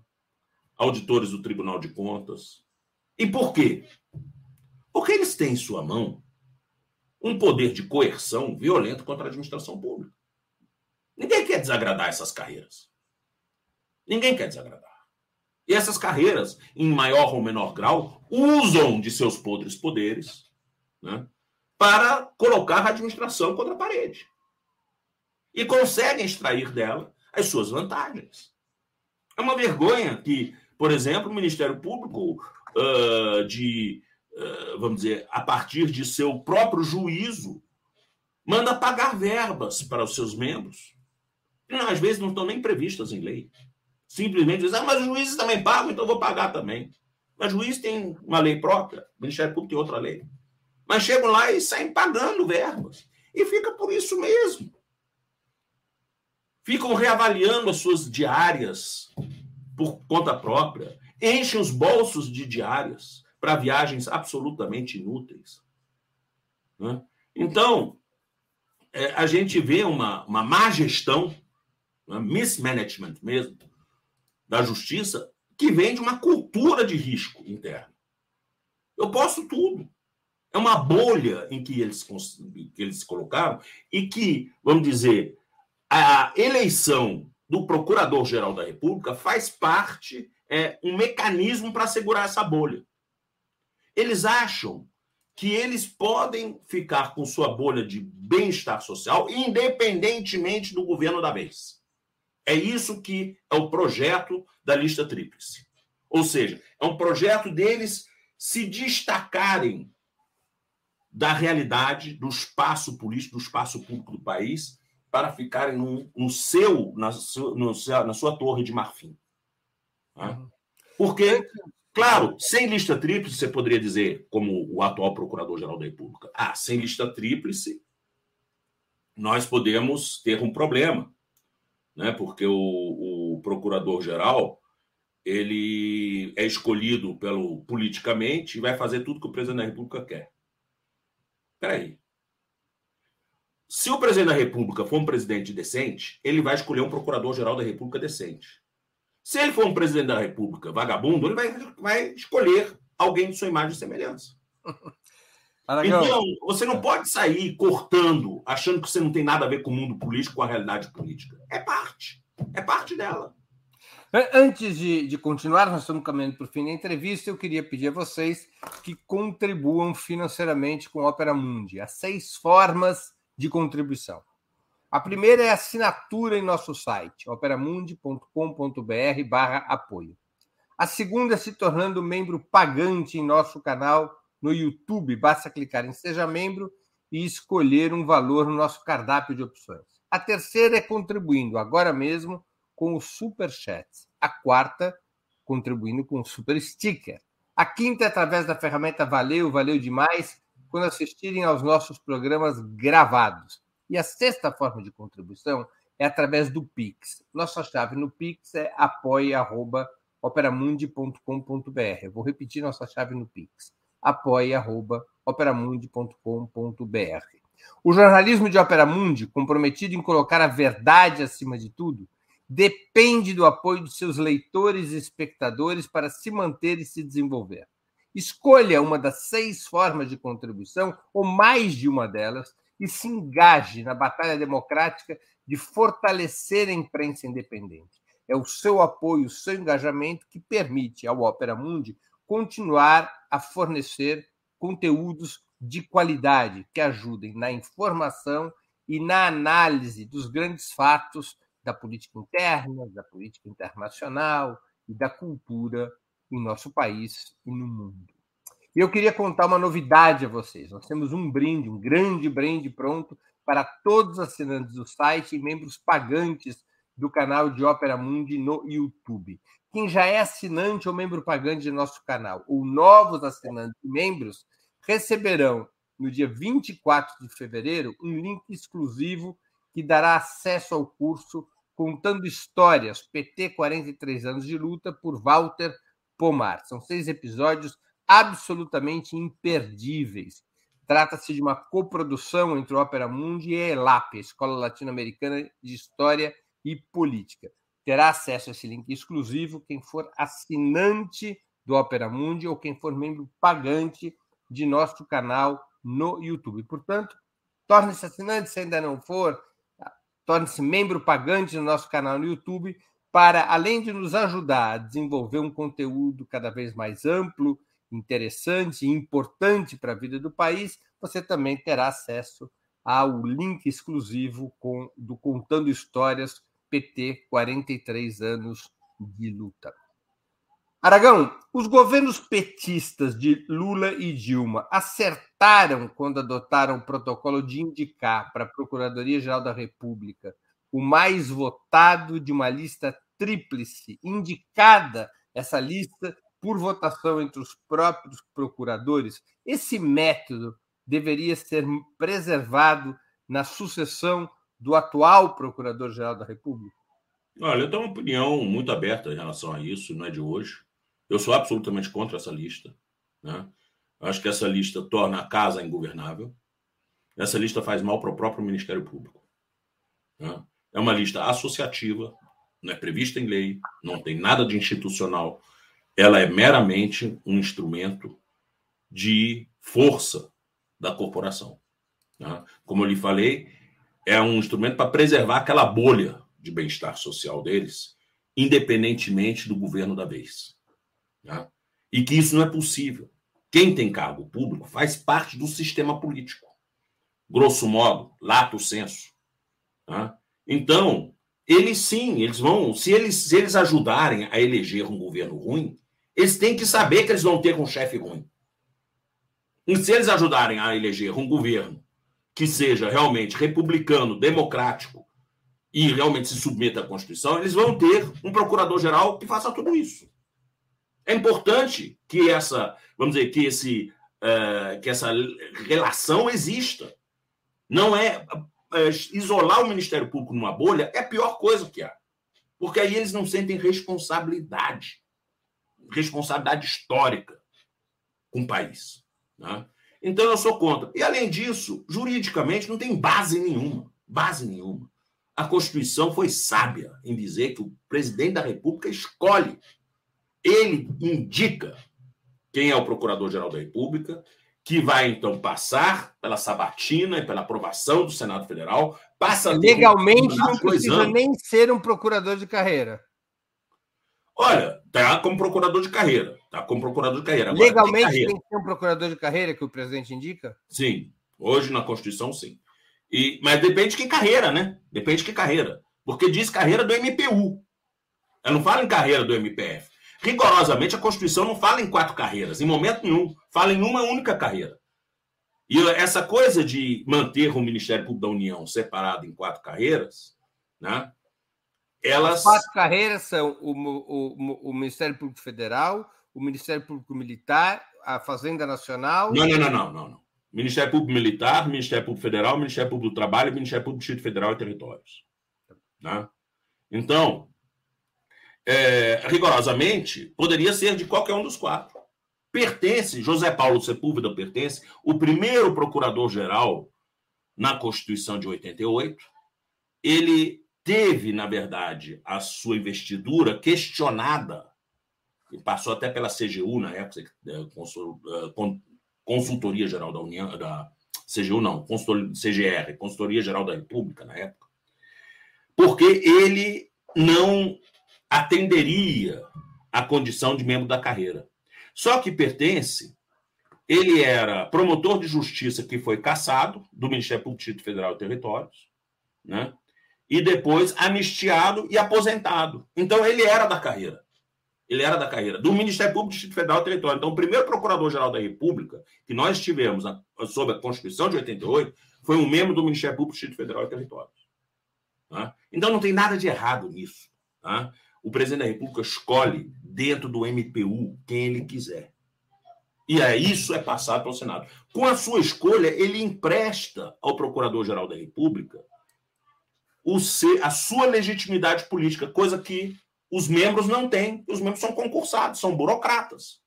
auditores do Tribunal de Contas. E por quê? Porque eles têm em sua mão um poder de coerção violento contra a administração pública. Ninguém quer desagradar essas carreiras. Ninguém quer desagradar. E essas carreiras, em maior ou menor grau, usam de seus podres poderes né, para colocar a administração contra a parede. E conseguem extrair dela as suas vantagens. É uma vergonha que, por exemplo, o Ministério Público, uh, de, uh, vamos dizer, a partir de seu próprio juízo, manda pagar verbas para os seus membros, que às vezes não estão nem previstas em lei simplesmente dizer, ah, mas os juízes também pagam, então eu vou pagar também. Mas juiz tem uma lei própria, o Ministério Público tem outra lei. Mas chegam lá e saem pagando verbas. E fica por isso mesmo. Ficam reavaliando as suas diárias por conta própria, enchem os bolsos de diárias para viagens absolutamente inúteis. Né? Então, é, a gente vê uma, uma má gestão, uma mismanagement mesmo, da justiça que vem de uma cultura de risco interno. Eu posso tudo. É uma bolha em que eles, que eles se colocaram e que, vamos dizer, a eleição do Procurador-Geral da República faz parte, é um mecanismo para segurar essa bolha. Eles acham que eles podem ficar com sua bolha de bem-estar social independentemente do governo da vez. É isso que é o projeto da lista tríplice. Ou seja, é um projeto deles se destacarem da realidade, do espaço político, do espaço público do país, para ficarem no, no seu, na, no, na sua torre de marfim. Tá? Porque, claro, sem lista tríplice, você poderia dizer, como o atual Procurador-Geral da República, ah, sem lista tríplice, nós podemos ter um problema né? Porque o, o procurador-geral ele é escolhido pelo politicamente e vai fazer tudo que o presidente da República quer. Espera aí. Se o presidente da República for um presidente decente, ele vai escolher um procurador-geral da República decente. Se ele for um presidente da República vagabundo, ele vai, vai escolher alguém de sua imagem e semelhança. Aragão. Então, você não pode sair cortando, achando que você não tem nada a ver com o mundo político, com a realidade política. É parte. É parte dela. Antes de, de continuar, nós estamos caminhando para o fim da entrevista. Eu queria pedir a vocês que contribuam financeiramente com a Opera Mundi. Há seis formas de contribuição. A primeira é a assinatura em nosso site, operamundi.com.br barra apoio. A segunda é se tornando membro pagante em nosso canal no YouTube. Basta clicar em Seja Membro e escolher um valor no nosso cardápio de opções. A terceira é contribuindo agora mesmo com o Super Chat. A quarta, contribuindo com o Super Sticker. A quinta, através da ferramenta Valeu, Valeu Demais, quando assistirem aos nossos programas gravados. E a sexta forma de contribuição é através do Pix. Nossa chave no Pix é apoia.operamundi.com.br. Vou repetir nossa chave no Pix. apoia.operamundi.com.br. O jornalismo de Opera Mundi, comprometido em colocar a verdade acima de tudo, depende do apoio de seus leitores e espectadores para se manter e se desenvolver. Escolha uma das seis formas de contribuição, ou mais de uma delas, e se engaje na batalha democrática de fortalecer a imprensa independente. É o seu apoio, o seu engajamento que permite ao Opera Mundi continuar a fornecer conteúdos de qualidade que ajudem na informação e na análise dos grandes fatos da política interna, da política internacional e da cultura em nosso país e no mundo. E eu queria contar uma novidade a vocês. Nós temos um brinde, um grande brinde pronto para todos os assinantes do site e membros pagantes do canal de Ópera Mundi no YouTube. Quem já é assinante ou membro pagante do nosso canal, ou novos assinantes e membros, receberão no dia 24 de fevereiro um link exclusivo que dará acesso ao curso Contando Histórias, PT 43 anos de luta, por Walter Pomar. São seis episódios absolutamente imperdíveis. Trata-se de uma coprodução entre o Opera Mundi e a ELAP, a Escola Latino-Americana de História e Política. Terá acesso a esse link exclusivo quem for assinante do Opera Mundi ou quem for membro pagante de nosso canal no YouTube. Portanto, torne-se assinante se ainda não for, torne-se membro pagante do nosso canal no YouTube para, além de nos ajudar a desenvolver um conteúdo cada vez mais amplo, interessante e importante para a vida do país, você também terá acesso ao link exclusivo com, do Contando Histórias PT 43 anos de luta. Aragão, os governos petistas de Lula e Dilma acertaram quando adotaram o protocolo de indicar para a Procuradoria-Geral da República o mais votado de uma lista tríplice, indicada essa lista por votação entre os próprios procuradores. Esse método deveria ser preservado na sucessão do atual Procurador-Geral da República? Olha, eu tenho uma opinião muito aberta em relação a isso, não é de hoje. Eu sou absolutamente contra essa lista. Né? Acho que essa lista torna a casa ingovernável. Essa lista faz mal para o próprio Ministério Público. Né? É uma lista associativa, não é prevista em lei, não tem nada de institucional. Ela é meramente um instrumento de força da corporação. Né? Como eu lhe falei, é um instrumento para preservar aquela bolha de bem-estar social deles, independentemente do governo da vez. Né? E que isso não é possível. Quem tem cargo público faz parte do sistema político. Grosso modo, lato senso. Né? Então, eles sim, eles vão. Se eles, se eles ajudarem a eleger um governo ruim, eles têm que saber que eles vão ter um chefe ruim. E se eles ajudarem a eleger um governo que seja realmente republicano, democrático e realmente se submeta à Constituição, eles vão ter um procurador-geral que faça tudo isso. É importante que essa, vamos dizer, que esse, uh, que essa relação exista. Não é é, isolar o Ministério Público numa bolha é a pior coisa que há. Porque aí eles não sentem responsabilidade, responsabilidade histórica com o país. Né? Então eu sou contra. E além disso, juridicamente não tem base nenhuma, base nenhuma. A Constituição foi sábia em dizer que o presidente da República escolhe, ele indica quem é o Procurador-Geral da República, que vai então passar pela sabatina e pela aprovação do Senado Federal, passa legalmente não precisa nem ser um procurador de carreira. Olha, tá como procurador de carreira, tá como procurador de carreira. Agora, legalmente tem, tem, que ser um procurador de carreira que o presidente indica? Sim, hoje na Constituição sim. E, mas depende de que carreira, né? Depende de que carreira. Porque diz carreira do MPU. Eu não falo em carreira do MPF. Rigorosamente, a Constituição não fala em quatro carreiras, em momento nenhum. Fala em uma única carreira. E essa coisa de manter o Ministério Público da União separado em quatro carreiras, né? Elas... As quatro carreiras são o, o, o Ministério Público Federal, o Ministério Público Militar, a Fazenda Nacional. Não, não, não, não, não. não. Ministério Público Militar, Ministério Público Federal, Ministério Público do Trabalho, Ministério Público do Distrito Federal e Territórios. Né? Então, é, rigorosamente, poderia ser de qualquer um dos quatro. Pertence, José Paulo Sepúlveda pertence, o primeiro procurador-geral na Constituição de 88. Ele teve, na verdade, a sua investidura questionada, e passou até pela CGU na época, é, é, Consultoria Geral da União, da CGU não, CGR, Consultoria Geral da República na época, porque ele não atenderia à condição de membro da carreira. Só que pertence, ele era promotor de justiça que foi cassado do Ministério Público Federal e Territórios, né? E depois anistiado e aposentado. Então ele era da carreira. Ele era da carreira do Ministério Público Distrito Federal e Território. Então, o primeiro procurador-geral da República que nós tivemos sob a Constituição de 88 foi um membro do Ministério Público Distrito Federal e Território. Tá? Então, não tem nada de errado nisso. Tá? O presidente da República escolhe dentro do MPU quem ele quiser. E é isso é passado pelo Senado. Com a sua escolha, ele empresta ao Procurador-Geral da República o ser, a sua legitimidade política, coisa que os membros não têm. Os membros são concursados, são burocratas.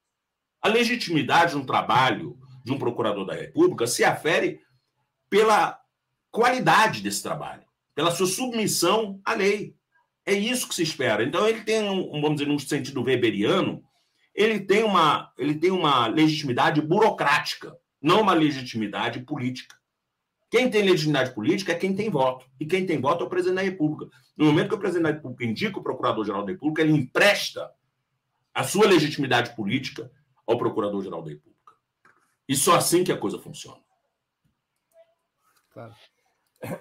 A legitimidade no trabalho de um procurador da República se afere pela qualidade desse trabalho, pela sua submissão à lei. É isso que se espera. Então, ele tem, um, vamos dizer, num sentido weberiano, ele tem uma, ele tem uma legitimidade burocrática, não uma legitimidade política. Quem tem legitimidade política é quem tem voto. E quem tem voto é o presidente da República. No momento que o presidente da República indica o procurador-geral da República, ele empresta a sua legitimidade política ao procurador-geral da República. E só assim que a coisa funciona. Claro.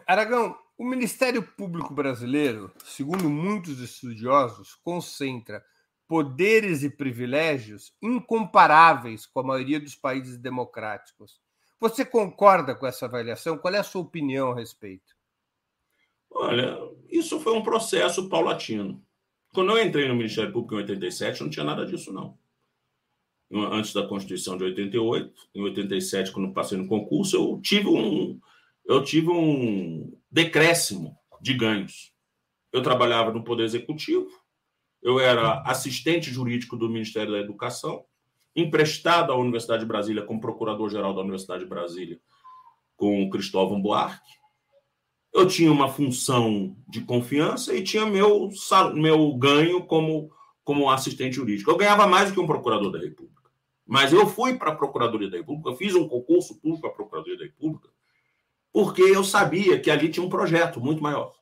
Aragão, o Ministério Público Brasileiro, segundo muitos estudiosos, concentra poderes e privilégios incomparáveis com a maioria dos países democráticos. Você concorda com essa avaliação? Qual é a sua opinião a respeito? Olha, isso foi um processo paulatino. Quando eu entrei no Ministério Público em 87, não tinha nada disso, não. Antes da Constituição de 88, em 87, quando passei no concurso, eu tive um, eu tive um decréscimo de ganhos. Eu trabalhava no Poder Executivo, eu era assistente jurídico do Ministério da Educação, emprestado à Universidade de Brasília como procurador-geral da Universidade de Brasília com Cristóvão Buarque. Eu tinha uma função de confiança e tinha meu, meu ganho como, como assistente jurídico. Eu ganhava mais do que um procurador da República. Mas eu fui para a Procuradoria da República, fiz um concurso público para a Procuradoria da República, porque eu sabia que ali tinha um projeto muito maior.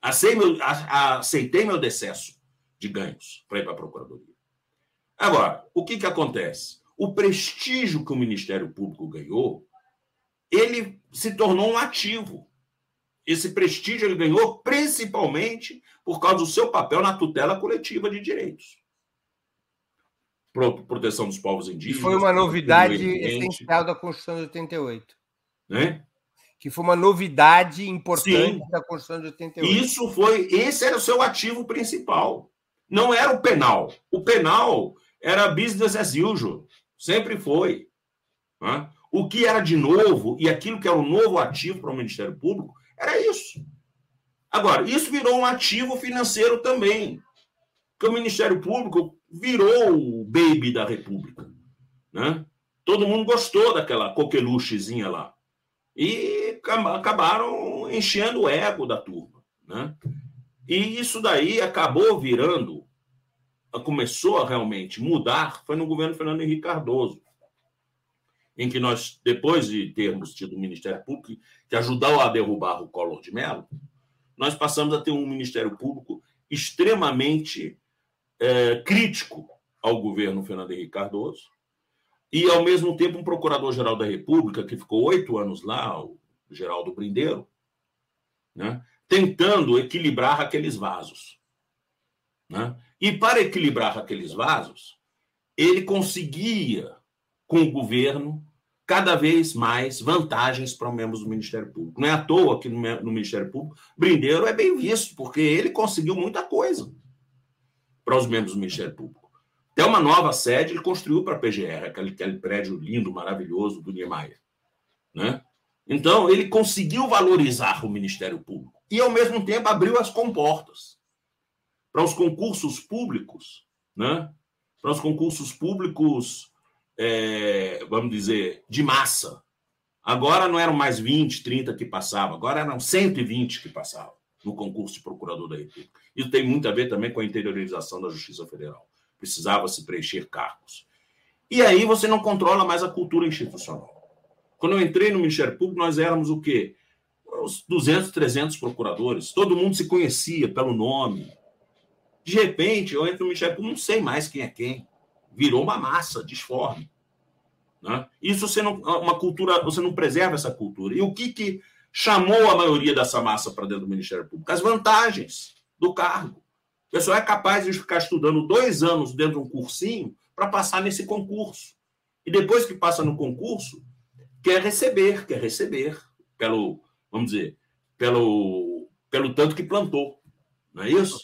Aceitei meu, aceitei meu decesso de ganhos para ir para a Procuradoria. Agora, o que, que acontece? O prestígio que o Ministério Público ganhou, ele se tornou um ativo. Esse prestígio ele ganhou principalmente por causa do seu papel na tutela coletiva de direitos. Proteção dos povos indígenas. E foi uma novidade essencial da Constituição de 88 né? Que foi uma novidade importante Sim. da Constituição de 88. Isso foi, esse era o seu ativo principal. Não era o penal. O penal era business as usual, sempre foi. Né? O que era de novo e aquilo que era o um novo ativo para o Ministério Público era isso. Agora, isso virou um ativo financeiro também, que o Ministério Público virou o baby da República, né? todo mundo gostou daquela coqueluchezinha lá. E acabaram enchendo o ego da turma. Né? E isso daí acabou virando, começou a realmente mudar, foi no governo Fernando Henrique Cardoso, em que nós, depois de termos tido o Ministério Público, que ajudou a derrubar o Collor de Mello, nós passamos a ter um Ministério Público extremamente é, crítico ao governo Fernando Henrique Cardoso, e, ao mesmo tempo, um procurador-geral da República, que ficou oito anos lá, o Geraldo Brindeiro, né, tentando equilibrar aqueles vasos. Né? E, para equilibrar aqueles vasos, ele conseguia, com o governo, cada vez mais vantagens para os membros do Ministério Público. Não é à toa que no Ministério Público, Brindeiro é bem visto, porque ele conseguiu muita coisa para os membros do Ministério Público. Até uma nova sede ele construiu para a PGR, aquele, aquele prédio lindo, maravilhoso do Niemeyer. Né? Então, ele conseguiu valorizar o Ministério Público e, ao mesmo tempo, abriu as comportas para os concursos públicos, né? para os concursos públicos é, vamos dizer, de massa. Agora não eram mais 20, 30 que passavam, agora eram 120 que passavam no concurso de procurador da República. Isso tem muito a ver também com a interiorização da Justiça Federal. Precisava se preencher cargos. E aí você não controla mais a cultura institucional. Quando eu entrei no Ministério Público, nós éramos o quê? Uns 200, 300 procuradores. Todo mundo se conhecia pelo nome. De repente, eu entro no Ministério Público, não sei mais quem é quem virou uma massa disforme. Né? Isso você não, uma cultura, você não preserva essa cultura. E o que, que chamou a maioria dessa massa para dentro do Ministério Público? As vantagens do cargo. Pessoal é capaz de ficar estudando dois anos dentro de um cursinho para passar nesse concurso. E depois que passa no concurso, quer receber, quer receber pelo, vamos dizer, pelo, pelo tanto que plantou. Não é isso?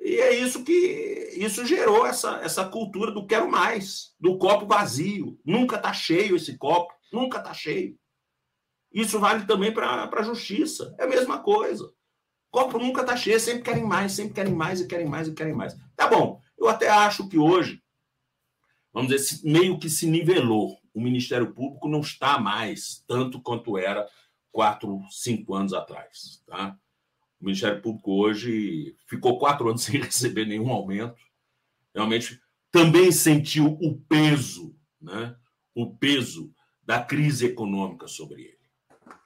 E é isso que isso gerou essa, essa cultura do quero mais, do copo vazio. Nunca está cheio esse copo, nunca está cheio. Isso vale também para a justiça. É a mesma coisa. Copo nunca está cheio, sempre querem mais, sempre querem mais e querem mais e querem mais. Tá bom, eu até acho que hoje, vamos dizer, meio que se nivelou. O Ministério Público não está mais tanto quanto era quatro, cinco anos atrás. Tá? O Ministério Público hoje ficou quatro anos sem receber nenhum aumento. Realmente também sentiu o peso, né? o peso da crise econômica sobre ele.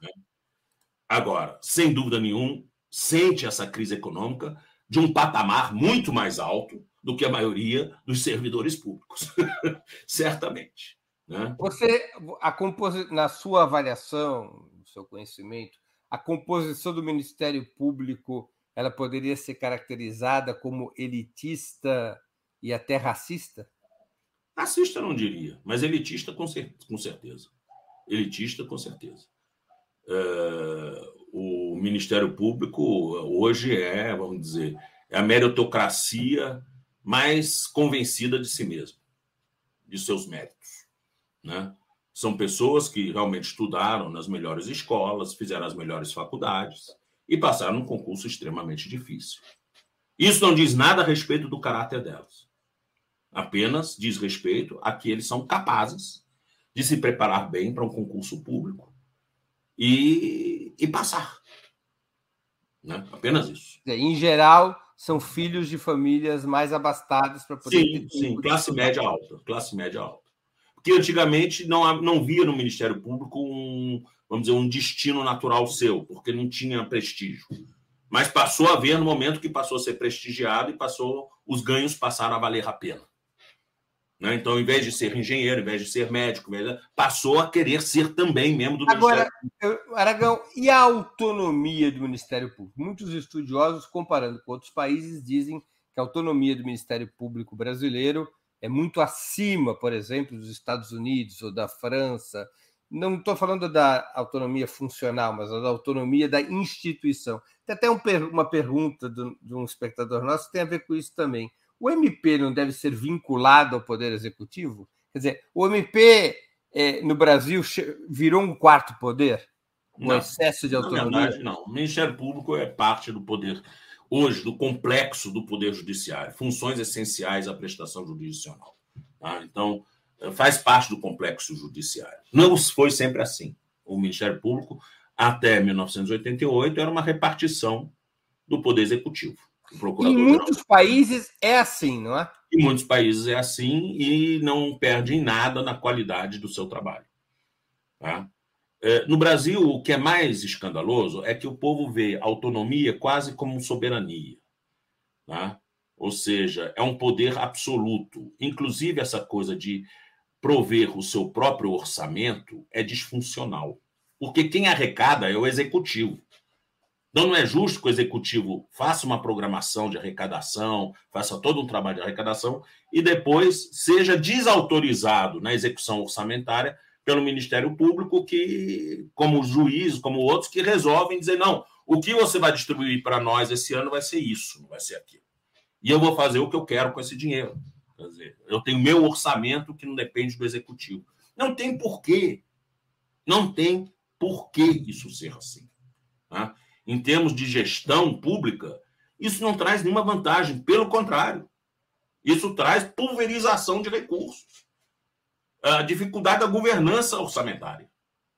Né? Agora, sem dúvida nenhuma, sente essa crise econômica de um patamar muito mais alto do que a maioria dos servidores públicos, certamente. Né? Você, a compos... na sua avaliação, no seu conhecimento, a composição do Ministério Público ela poderia ser caracterizada como elitista e até racista? Racista não diria, mas elitista com, certeza. Elitista com certeza. O Ministério Público hoje é, vamos dizer, é a meritocracia mais convencida de si mesmo, de seus méritos. Né? São pessoas que realmente estudaram nas melhores escolas, fizeram as melhores faculdades e passaram um concurso extremamente difícil. Isso não diz nada a respeito do caráter delas. Apenas diz respeito a que eles são capazes de se preparar bem para um concurso público e, e passar. Né? Apenas isso. Em geral, são filhos de famílias mais abastadas para poder. Sim, sim, classe média alta. Classe média alta que antigamente não, não via no Ministério Público um, vamos dizer, um destino natural seu, porque não tinha prestígio. Mas passou a ver no momento que passou a ser prestigiado e passou os ganhos passaram a valer a pena. Né? Então, em vez de ser engenheiro, em vez de ser médico, passou a querer ser também membro do Agora, Ministério Público. Aragão, e a autonomia do Ministério Público? Muitos estudiosos, comparando com outros países, dizem que a autonomia do Ministério Público brasileiro é muito acima, por exemplo, dos Estados Unidos ou da França. Não estou falando da autonomia funcional, mas da autonomia da instituição. Tem até um, uma pergunta de um espectador nosso que tem a ver com isso também. O MP não deve ser vinculado ao Poder Executivo? Quer dizer, o MP é, no Brasil virou um quarto poder? Um não, excesso de autonomia? Na verdade, não. O Ministério Público é parte do Poder hoje do complexo do Poder Judiciário, funções essenciais à prestação jurisdicional. Tá? Então, faz parte do complexo judiciário. Não foi sempre assim. O Ministério Público, até 1988, era uma repartição do Poder Executivo. Em muitos países é assim, não é? Em muitos países é assim e não perde em nada na qualidade do seu trabalho. Tá? É, no Brasil, o que é mais escandaloso é que o povo vê autonomia quase como soberania. Tá? Ou seja, é um poder absoluto. Inclusive, essa coisa de prover o seu próprio orçamento é disfuncional. Porque quem arrecada é o executivo. Então, não é justo que o executivo faça uma programação de arrecadação, faça todo um trabalho de arrecadação e depois seja desautorizado na execução orçamentária pelo Ministério Público, que, como juiz, como outros, que resolvem dizer: não, o que você vai distribuir para nós esse ano vai ser isso, não vai ser aquilo. E eu vou fazer o que eu quero com esse dinheiro. Quer dizer, eu tenho meu orçamento que não depende do executivo. Não tem porquê. Não tem porquê isso ser assim. Tá? Em termos de gestão pública, isso não traz nenhuma vantagem. Pelo contrário, isso traz pulverização de recursos a dificuldade da governança orçamentária.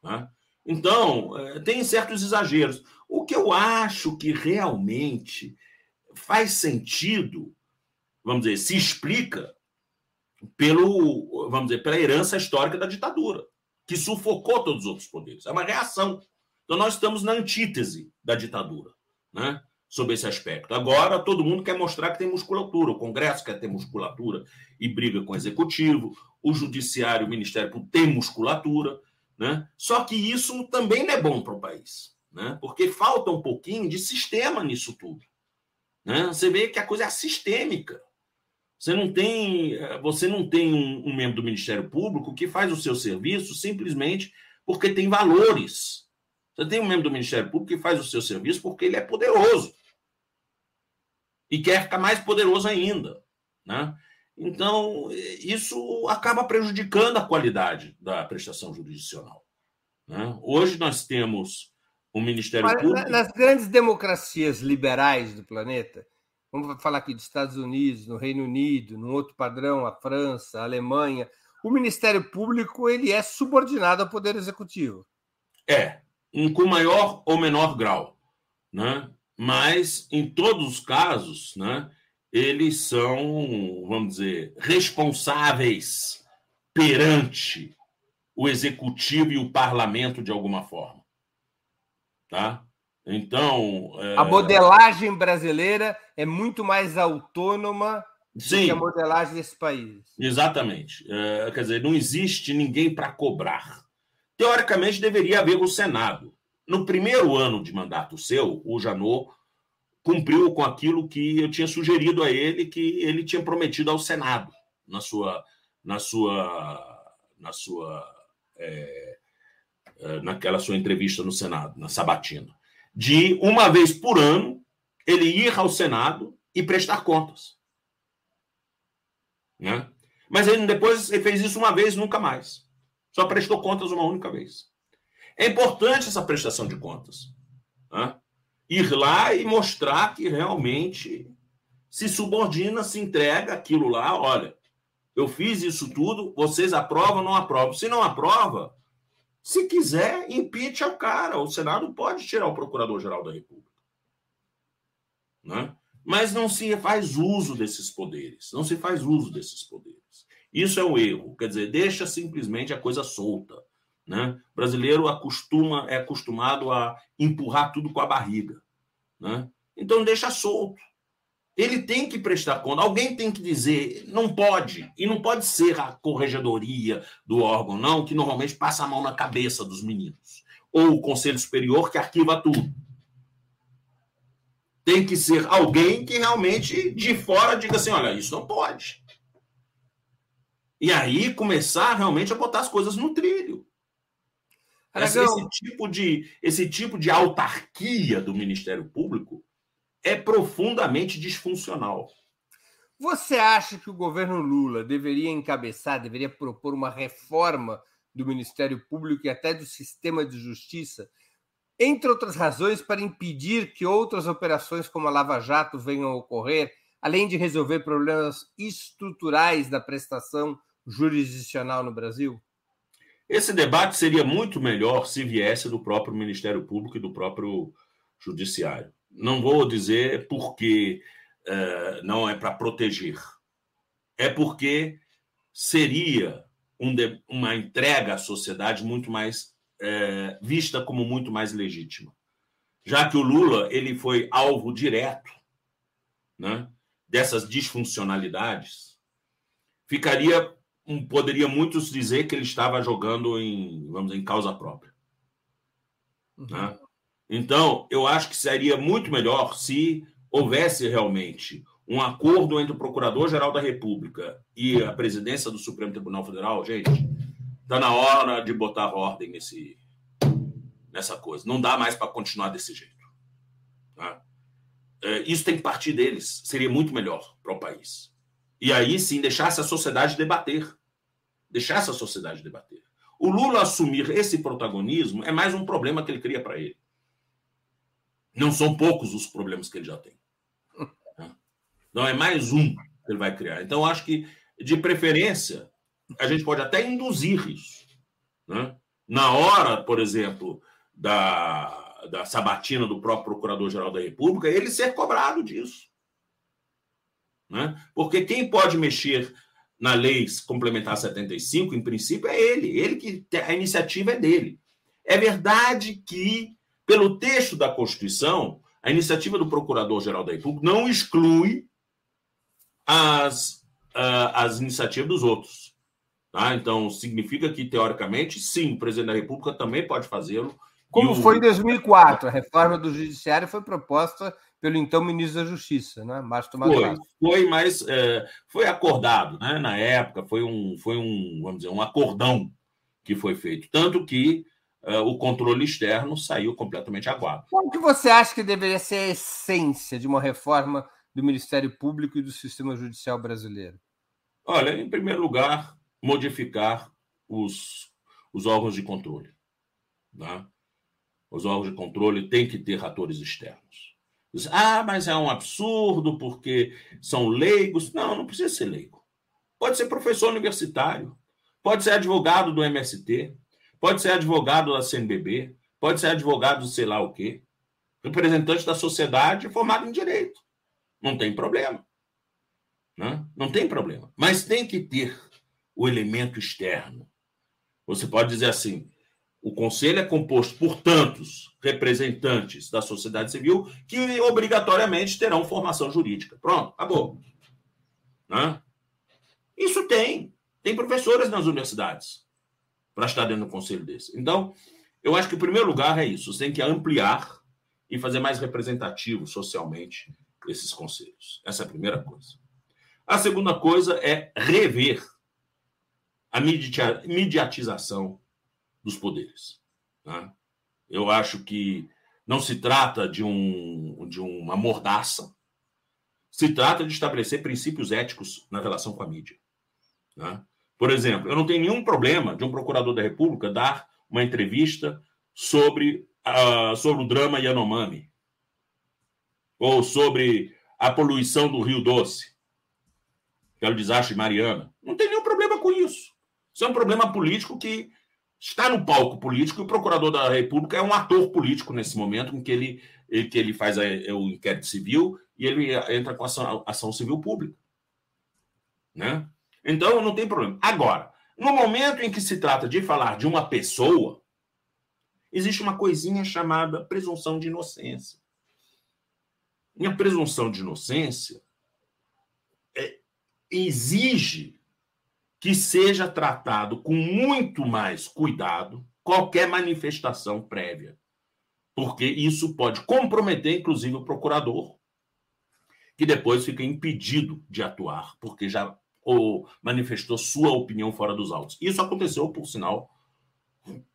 Né? Então, é, tem certos exageros. O que eu acho que realmente faz sentido, vamos dizer, se explica pelo, vamos dizer, pela herança histórica da ditadura, que sufocou todos os outros poderes. É uma reação. Então, nós estamos na antítese da ditadura, né? Sobre esse aspecto. Agora, todo mundo quer mostrar que tem musculatura. O Congresso quer ter musculatura e briga com o Executivo o judiciário, o Ministério Público tem musculatura, né? Só que isso também não é bom para o país, né? Porque falta um pouquinho de sistema nisso tudo, né? Você vê que a coisa é sistêmica. Você não tem, você não tem um, um membro do Ministério Público que faz o seu serviço simplesmente porque tem valores. Você tem um membro do Ministério Público que faz o seu serviço porque ele é poderoso e quer ficar mais poderoso ainda, né? Então, isso acaba prejudicando a qualidade da prestação jurisdicional. Né? Hoje nós temos o Ministério Mas, Público. Nas grandes democracias liberais do planeta, vamos falar aqui dos Estados Unidos, no Reino Unido, no outro padrão, a França, a Alemanha, o Ministério Público ele é subordinado ao Poder Executivo. É, com maior ou menor grau. Né? Mas, em todos os casos, né, eles são, vamos dizer, responsáveis perante o executivo e o parlamento de alguma forma. Tá? Então. É... A modelagem brasileira é muito mais autônoma Sim, do que a modelagem desse país. Exatamente. É, quer dizer, não existe ninguém para cobrar. Teoricamente, deveria haver o Senado. No primeiro ano de mandato seu, o Janot cumpriu com aquilo que eu tinha sugerido a ele, que ele tinha prometido ao Senado na sua, na sua, na sua, é, é, naquela sua entrevista no Senado, na sabatina, de uma vez por ano ele ir ao Senado e prestar contas, né? Mas ele depois ele fez isso uma vez, nunca mais. Só prestou contas uma única vez. É importante essa prestação de contas. Né? ir lá e mostrar que realmente se subordina, se entrega aquilo lá. Olha, eu fiz isso tudo, vocês aprovam ou não aprovam? Se não aprova, se quiser, impite ao cara. O Senado pode tirar o Procurador-Geral da República. Né? Mas não se faz uso desses poderes. Não se faz uso desses poderes. Isso é um erro. Quer dizer, deixa simplesmente a coisa solta. Né? O brasileiro acostuma, é acostumado a empurrar tudo com a barriga. Né? Então deixa solto. Ele tem que prestar conta. Alguém tem que dizer, não pode. E não pode ser a corregedoria do órgão, não, que normalmente passa a mão na cabeça dos meninos. Ou o Conselho Superior que arquiva tudo. Tem que ser alguém que realmente de fora diga assim: olha, isso não pode. E aí começar realmente a botar as coisas no trilho. Esse, esse, tipo de, esse tipo de autarquia do Ministério Público é profundamente disfuncional. Você acha que o governo Lula deveria encabeçar, deveria propor uma reforma do Ministério Público e até do sistema de justiça, entre outras razões, para impedir que outras operações como a Lava Jato venham a ocorrer, além de resolver problemas estruturais da prestação jurisdicional no Brasil? Esse debate seria muito melhor se viesse do próprio Ministério Público e do próprio Judiciário. Não vou dizer porque uh, não é para proteger, é porque seria um de, uma entrega à sociedade muito mais uh, vista como muito mais legítima, já que o Lula ele foi alvo direto, né, dessas disfuncionalidades. Ficaria poderia muitos dizer que ele estava jogando em, vamos dizer, em causa própria. Uhum. Né? Então, eu acho que seria muito melhor se houvesse realmente um acordo entre o Procurador-Geral da República e a presidência do Supremo Tribunal Federal. Gente, está na hora de botar ordem nesse, nessa coisa. Não dá mais para continuar desse jeito. Né? Isso tem que partir deles. Seria muito melhor para o país. E aí sim deixasse a sociedade debater deixasse a sociedade debater. O Lula assumir esse protagonismo é mais um problema que ele cria para ele. Não são poucos os problemas que ele já tem. Né? Não é mais um que ele vai criar. Então, acho que, de preferência, a gente pode até induzir isso. Né? Na hora, por exemplo, da, da sabatina do próprio Procurador-Geral da República, ele ser cobrado disso. Né? Porque quem pode mexer na lei complementar 75, em princípio, é ele. Ele que a iniciativa é dele. É verdade que, pelo texto da Constituição, a iniciativa do Procurador-Geral da República não exclui as, uh, as iniciativas dos outros. Tá? Então, significa que, teoricamente, sim, o presidente da República também pode fazê-lo. Como o... foi em 2004, a reforma do Judiciário foi proposta pelo então ministro da Justiça, né? Márcio Tomás Foi, foi mas é, foi acordado, né? Na época foi um, foi um, vamos dizer, um acordão que foi feito, tanto que é, o controle externo saiu completamente aguado. Qual que você acha que deveria ser a essência de uma reforma do Ministério Público e do sistema judicial brasileiro? Olha, em primeiro lugar, modificar os, os órgãos de controle. Né? Os órgãos de controle têm que ter atores externos. Ah, mas é um absurdo porque são leigos. Não, não precisa ser leigo. Pode ser professor universitário, pode ser advogado do MST, pode ser advogado da CNBB, pode ser advogado do sei lá o quê, representante da sociedade formado em direito. Não tem problema. Né? Não tem problema. Mas tem que ter o elemento externo. Você pode dizer assim: o conselho é composto por tantos representantes da sociedade civil que obrigatoriamente terão formação jurídica. Pronto, acabou. Né? Isso tem. Tem professores nas universidades para estar dentro do conselho desse. Então, eu acho que, em primeiro lugar, é isso. Você tem que ampliar e fazer mais representativo socialmente esses conselhos. Essa é a primeira coisa. A segunda coisa é rever a mediatização dos poderes. Né? Eu acho que não se trata de, um, de uma mordaça, se trata de estabelecer princípios éticos na relação com a mídia. Né? Por exemplo, eu não tenho nenhum problema de um procurador da República dar uma entrevista sobre, uh, sobre o drama Yanomami ou sobre a poluição do Rio Doce, que é o desastre de Mariana. Não tem nenhum problema com isso. Isso é um problema político que está no palco político e o procurador da República é um ator político nesse momento em que ele, que ele faz a, o inquérito civil e ele entra com ação, ação civil pública. Né? Então, não tem problema. Agora, no momento em que se trata de falar de uma pessoa, existe uma coisinha chamada presunção de inocência. E a presunção de inocência é, exige que seja tratado com muito mais cuidado qualquer manifestação prévia, porque isso pode comprometer, inclusive, o procurador, que depois fica impedido de atuar, porque já ou manifestou sua opinião fora dos autos. Isso aconteceu, por sinal,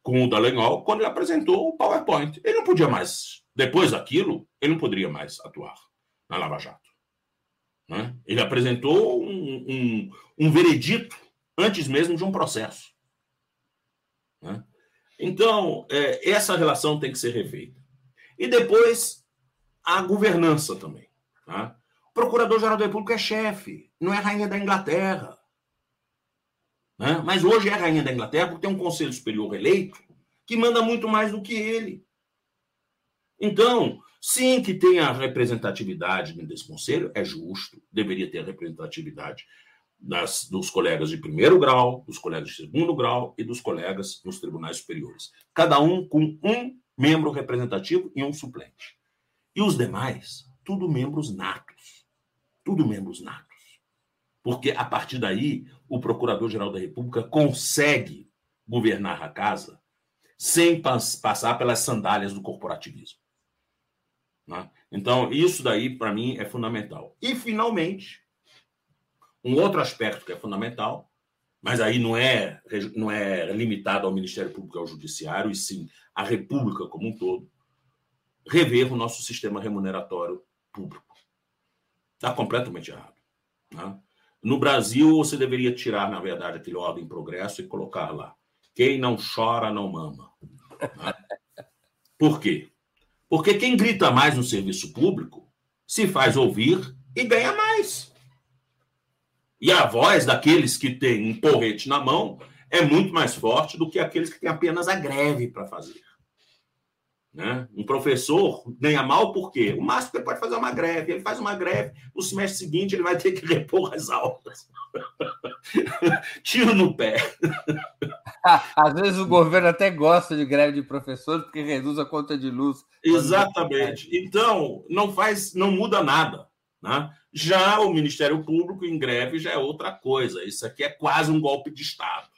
com o Dallagnol, quando ele apresentou o PowerPoint. Ele não podia mais, depois daquilo, ele não poderia mais atuar na Lava Jato. Né? Ele apresentou um, um, um veredito antes mesmo de um processo. Né? Então, é, essa relação tem que ser refeita. E depois, a governança também. Né? O Procurador-Geral da República é chefe, não é rainha da Inglaterra. Né? Mas hoje é rainha da Inglaterra porque tem um conselho superior eleito que manda muito mais do que ele. Então, sim que tem a representatividade desse conselho, é justo, deveria ter a representatividade das, dos colegas de primeiro grau, dos colegas de segundo grau e dos colegas nos tribunais superiores. Cada um com um membro representativo e um suplente. E os demais, tudo membros natos. Tudo membros natos. Porque a partir daí, o Procurador-Geral da República consegue governar a casa sem passar pelas sandálias do corporativismo. Né? Então, isso daí, para mim, é fundamental. E, finalmente, um outro aspecto que é fundamental, mas aí não é, não é limitado ao Ministério Público e ao Judiciário, e sim à República como um todo, rever o nosso sistema remuneratório público. Está completamente errado. Né? No Brasil, você deveria tirar, na verdade, aquele ordem progresso e colocar lá: quem não chora, não mama. Né? Por quê? Porque quem grita mais no serviço público se faz ouvir e ganha mais. E a voz daqueles que têm um porrete na mão é muito mais forte do que aqueles que têm apenas a greve para fazer. Né? Um professor ganha mal por quê? O máximo que ele pode fazer é uma greve. Ele faz uma greve, no semestre seguinte ele vai ter que repor as aulas. Tiro no pé. Às vezes o governo até gosta de greve de professores porque reduz a conta de luz. Exatamente. Então, não faz, não muda nada. Né? Já o Ministério Público em greve já é outra coisa. Isso aqui é quase um golpe de Estado.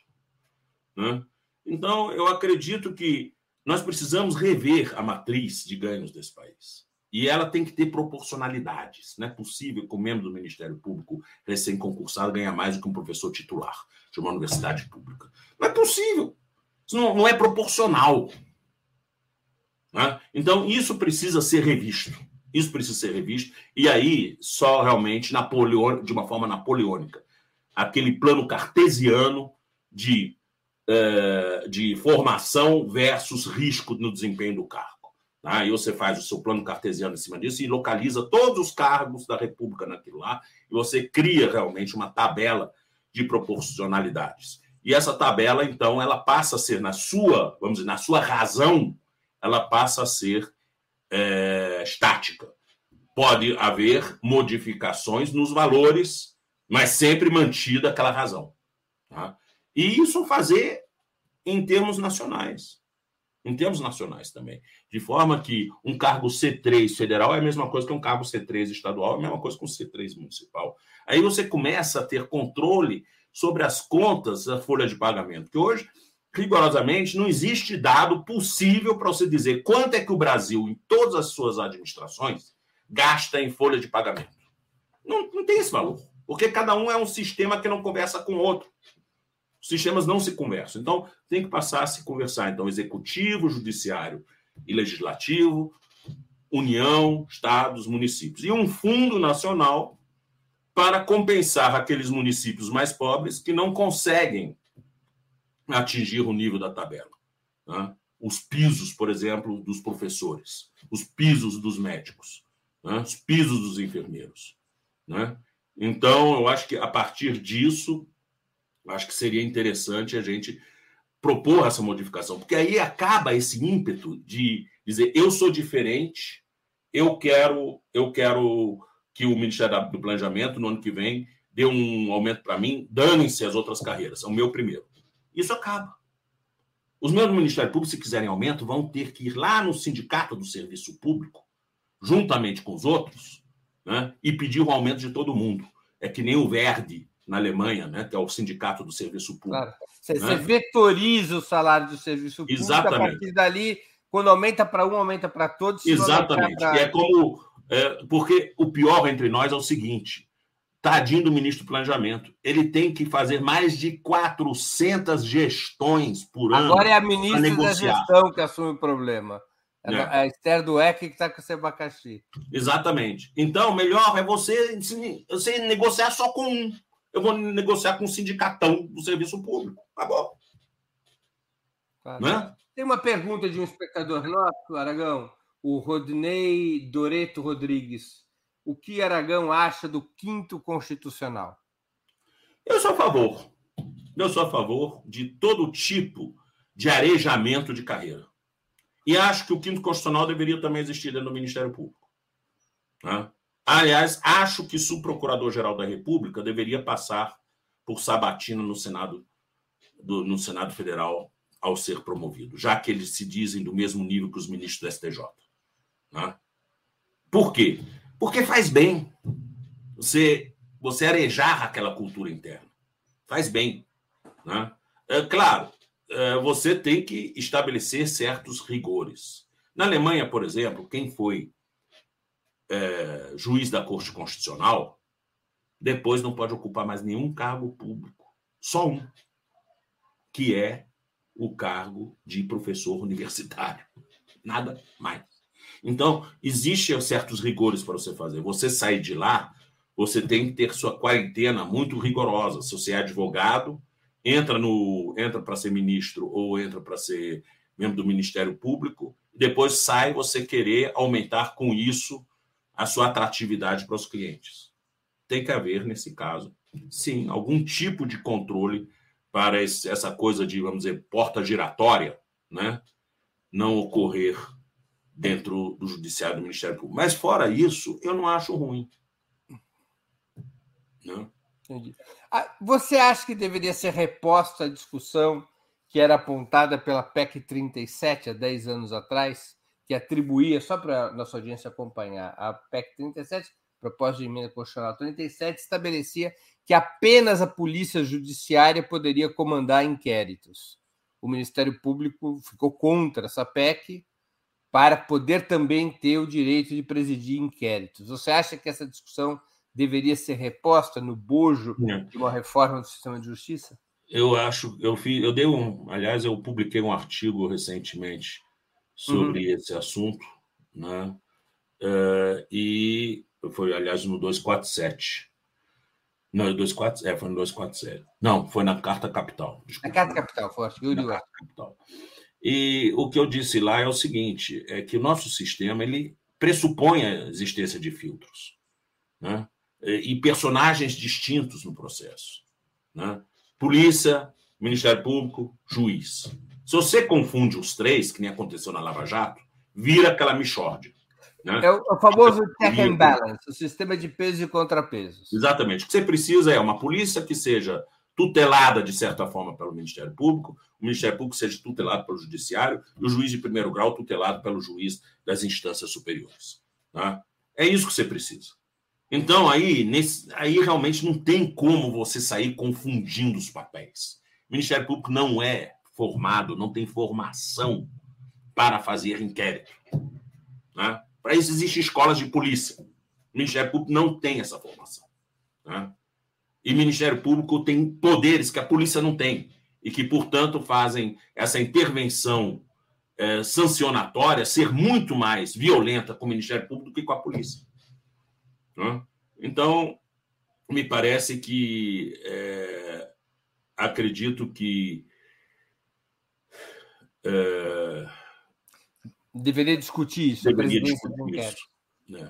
Né? Então, eu acredito que nós precisamos rever a matriz de ganhos desse país. E ela tem que ter proporcionalidades. Não é possível que o membro do Ministério Público recém-concursado ganhe mais do que um professor titular de uma universidade pública. Não é possível. Isso não, não é proporcional. Né? Então, isso precisa ser revisto. Isso precisa ser revisto. E aí, só realmente Napoleão, de uma forma napoleônica. Aquele plano cartesiano de eh, de formação versus risco no desempenho do cargo. Tá? Aí você faz o seu plano cartesiano em cima disso e localiza todos os cargos da República naquilo lá, e você cria realmente uma tabela de proporcionalidades. E essa tabela, então, ela passa a ser, na sua, vamos dizer, na sua razão, ela passa a ser é, estática. Pode haver modificações nos valores, mas sempre mantida aquela razão. Tá? E isso fazer em termos nacionais. Em termos nacionais também. De forma que um cargo C3 federal é a mesma coisa que um cargo C3 estadual, é a mesma coisa que um C3 municipal. Aí você começa a ter controle sobre as contas da folha de pagamento, que hoje, rigorosamente, não existe dado possível para você dizer quanto é que o Brasil, em todas as suas administrações, gasta em folha de pagamento. Não, não tem esse valor, porque cada um é um sistema que não conversa com o outro. Os sistemas não se conversam. Então, tem que passar a se conversar. Então, executivo, judiciário e legislativo, União, estados, municípios. E um fundo nacional para compensar aqueles municípios mais pobres que não conseguem atingir o nível da tabela. Né? Os pisos, por exemplo, dos professores, os pisos dos médicos, né? os pisos dos enfermeiros. Né? Então, eu acho que a partir disso Acho que seria interessante a gente propor essa modificação, porque aí acaba esse ímpeto de dizer eu sou diferente, eu quero, eu quero que o Ministério do Planejamento no ano que vem dê um aumento para mim, danem-se as outras carreiras, é o meu primeiro. Isso acaba. Os membros do Ministério Público, se quiserem aumento, vão ter que ir lá no sindicato do serviço público, juntamente com os outros, né, e pedir o aumento de todo mundo. É que nem o Verde na Alemanha, né, que é o sindicato do serviço público. Claro. Você, né? você vetoriza o salário do serviço público, Exatamente. a partir dali, quando aumenta para um, aumenta para todos. Exatamente. Pra... É como. É, porque o pior entre nós é o seguinte: tadinho do ministro do Planejamento, ele tem que fazer mais de 400 gestões por ano. Agora é a ministra da gestão que assume o problema. É, é. a Esther Dueck que está com esse abacaxi. Exatamente. Então, melhor é você, você negociar só com um eu vou negociar com o sindicatão do serviço público. Acabou. Claro. Né? Tem uma pergunta de um espectador nosso, Aragão, o Rodney Doreto Rodrigues. O que Aragão acha do quinto constitucional? Eu sou a favor. Eu sou a favor de todo tipo de arejamento de carreira. E acho que o quinto constitucional deveria também existir dentro do Ministério Público. Né? Aliás, acho que o procurador-geral da República deveria passar por sabatina no Senado, do, no Senado Federal ao ser promovido, já que eles se dizem do mesmo nível que os ministros do STJ. Né? Por quê? Porque faz bem você, você arejar aquela cultura interna. Faz bem. Né? É, claro, é, você tem que estabelecer certos rigores. Na Alemanha, por exemplo, quem foi é, juiz da Corte Constitucional depois não pode ocupar mais nenhum cargo público. Só um, que é o cargo de professor universitário. Nada mais. Então, existem certos rigores para você fazer. Você sair de lá, você tem que ter sua quarentena muito rigorosa. Se você é advogado, entra no entra para ser ministro ou entra para ser membro do Ministério Público, depois sai você querer aumentar com isso a sua atratividade para os clientes. Tem que haver, nesse caso, sim, algum tipo de controle para esse, essa coisa de, vamos dizer, porta giratória, né? não ocorrer dentro do Judiciário do Ministério Público. Mas, fora isso, eu não acho ruim. Né? Entendi. Ah, você acha que deveria ser reposta a discussão que era apontada pela PEC 37 há 10 anos atrás, que atribuía, só para nossa audiência acompanhar, a PEC 37, proposta de emenda constitucional 37, estabelecia que apenas a Polícia Judiciária poderia comandar inquéritos. O Ministério Público ficou contra essa PEC para poder também ter o direito de presidir inquéritos. Você acha que essa discussão deveria ser reposta no bojo é. de uma reforma do sistema de justiça? Eu acho, eu fiz, eu dei um, aliás, eu publiquei um artigo recentemente sobre uhum. esse assunto, né? Uh, e foi, aliás, no 247. Não, 247, é, foi no 247. Não, foi na Carta Capital. Desculpa. Na Carta Capital, foi, eu li Carta Capital. E o que eu disse lá é o seguinte: é que o nosso sistema ele pressupõe a existência de filtros. Né? e personagens distintos no processo. Né? Polícia, Ministério Público, juiz. Se você confunde os três, que nem aconteceu na Lava Jato, vira aquela michórdia. Né? É o famoso check and balance, o sistema de pesos e contrapesos. Exatamente. O que você precisa é uma polícia que seja tutelada, de certa forma, pelo Ministério Público, o Ministério Público seja tutelado pelo Judiciário e o juiz de primeiro grau tutelado pelo juiz das instâncias superiores. Né? É isso que você precisa. Então, aí, nesse, aí realmente não tem como você sair confundindo os papéis. O Ministério Público não é formado, não tem formação para fazer inquérito. Né? Para isso existem escolas de polícia. O Ministério Público não tem essa formação. Né? E o Ministério Público tem poderes que a polícia não tem e que, portanto, fazem essa intervenção é, sancionatória ser muito mais violenta com o Ministério Público do que com a polícia. Né? Então, me parece que é, acredito que. É, deveria discutir isso. Deveria discutir isso. Né?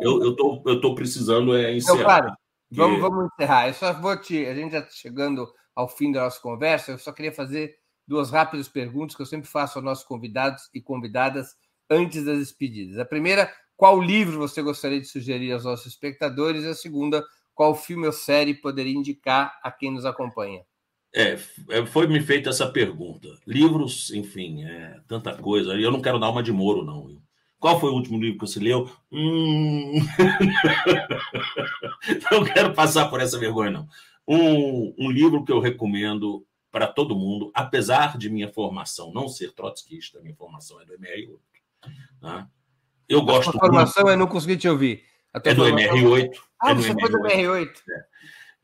Eu estou eu tô precisando é, encerrar. Então, claro, vamos, vamos encerrar. Eu só vou te. A gente já está chegando ao fim da nossa conversa. Eu só queria fazer duas rápidas perguntas que eu sempre faço aos nossos convidados e convidadas antes das despedidas. A primeira, qual livro você gostaria de sugerir aos nossos espectadores? E a segunda, qual filme ou série poderia indicar a quem nos acompanha? É, é, foi me feita essa pergunta. Livros, enfim, é, tanta coisa. Eu não quero dar uma de Moro, não. Qual foi o último livro que você leu? Hum... não quero passar por essa vergonha, não. Um, um livro que eu recomendo para todo mundo, apesar de minha formação não ser trotskista, minha formação é do MR8. Né? Eu gosto. A formação muito... eu não consegui te ouvir. É do MR8. Ah, é você foi do MR8. É.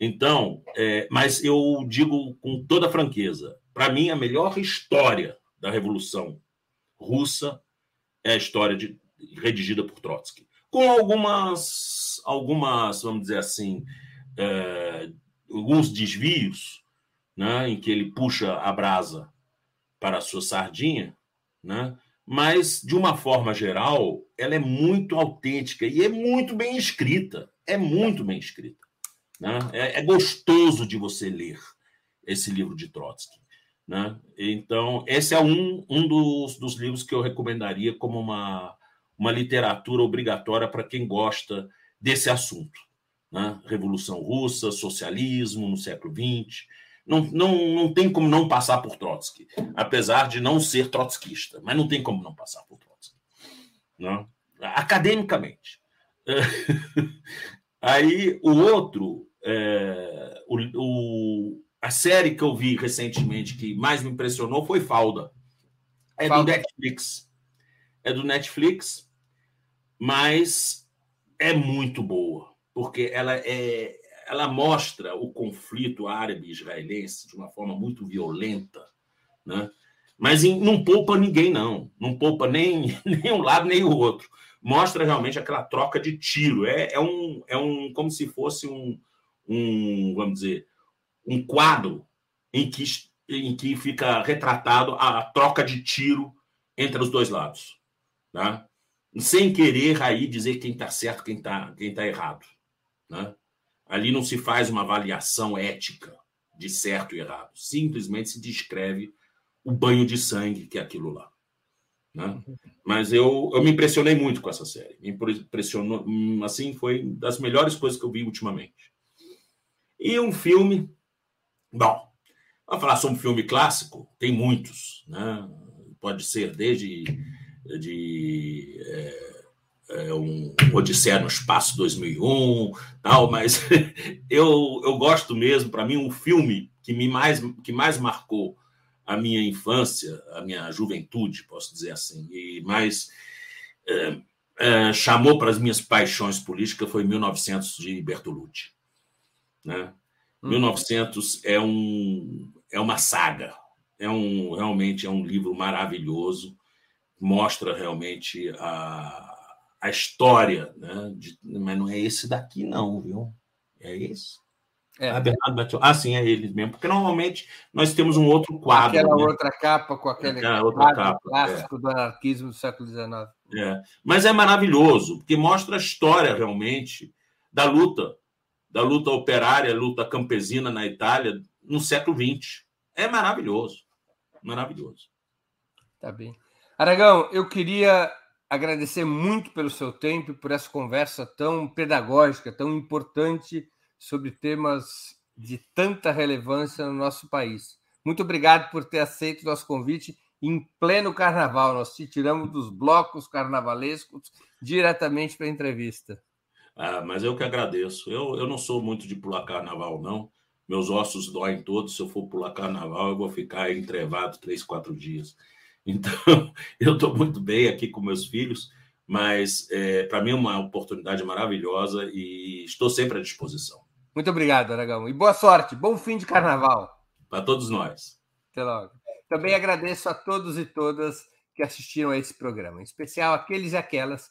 Então, é, mas eu digo com toda franqueza: para mim, a melhor história da Revolução Russa é a história de, redigida por Trotsky. Com algumas, algumas vamos dizer assim, é, alguns desvios, né, em que ele puxa a brasa para a sua sardinha, né, mas, de uma forma geral, ela é muito autêntica e é muito bem escrita. É muito bem escrita. Né? É, é gostoso de você ler. esse livro de Trotsky. Né? Então, esse é um, um dos, dos livros que eu recomendaria como uma, uma literatura obrigatória para quem gosta desse assunto. Né? Revolução Russa, socialismo no século XX. Não, não, não tem como não passar por Trotsky, apesar de não ser trotskista, mas não tem como não passar por Trotsky. Né? Academicamente. Aí o outro, é, o, o, a série que eu vi recentemente que mais me impressionou foi Falda. É Falda. do Netflix. É do Netflix, mas é muito boa, porque ela é ela mostra o conflito árabe-israelense de uma forma muito violenta, né? mas em, não poupa ninguém, não. Não poupa nem, nem um lado nem o outro. Mostra realmente aquela troca de tiro. É, é, um, é um como se fosse um, um, vamos dizer, um quadro em que, em que fica retratado a troca de tiro entre os dois lados. Né? Sem querer aí dizer quem está certo, quem está quem tá errado. Né? Ali não se faz uma avaliação ética de certo e errado. Simplesmente se descreve o banho de sangue que é aquilo lá. Né? Mas eu, eu me impressionei muito com essa série. Me impressionou, hum, assim, foi das melhores coisas que eu vi ultimamente. E um filme Bom, vamos falar sobre um filme clássico? Tem muitos, né? Pode ser desde de, é, é um Odisseia no Espaço 2001, tal, mas eu, eu gosto mesmo, para mim, um filme que me mais, que mais marcou a minha infância, a minha juventude, posso dizer assim, e mais é, é, chamou para as minhas paixões políticas foi 1900 de Bertolucci, né? 1900 é, um, é uma saga, é um, realmente é um livro maravilhoso, mostra realmente a, a história, né? De, mas não é esse daqui, não, viu? É esse? É. Ah, Bernardo Ah, sim, é ele mesmo. Porque normalmente nós temos um outro quadro. Aquela né? outra capa com aquele Aquela outra capa, clássico é. do anarquismo do século XIX. É. Mas é maravilhoso, porque mostra a história realmente da luta da luta operária, luta campesina na Itália no século XX. É maravilhoso. Maravilhoso. Tá bem. Aragão, eu queria agradecer muito pelo seu tempo e por essa conversa tão pedagógica, tão importante sobre temas de tanta relevância no nosso país. Muito obrigado por ter aceito o nosso convite em pleno carnaval. Nós te tiramos dos blocos carnavalescos diretamente para a entrevista. Ah, mas eu que agradeço. Eu, eu não sou muito de pular carnaval, não. Meus ossos doem todos. Se eu for pular carnaval, eu vou ficar entrevado três, quatro dias. Então, eu estou muito bem aqui com meus filhos, mas é, para mim é uma oportunidade maravilhosa e estou sempre à disposição. Muito obrigado, Aragão. E boa sorte. Bom fim de carnaval. Para todos nós. Até logo. Também agradeço a todos e todas que assistiram a esse programa, em especial aqueles e aquelas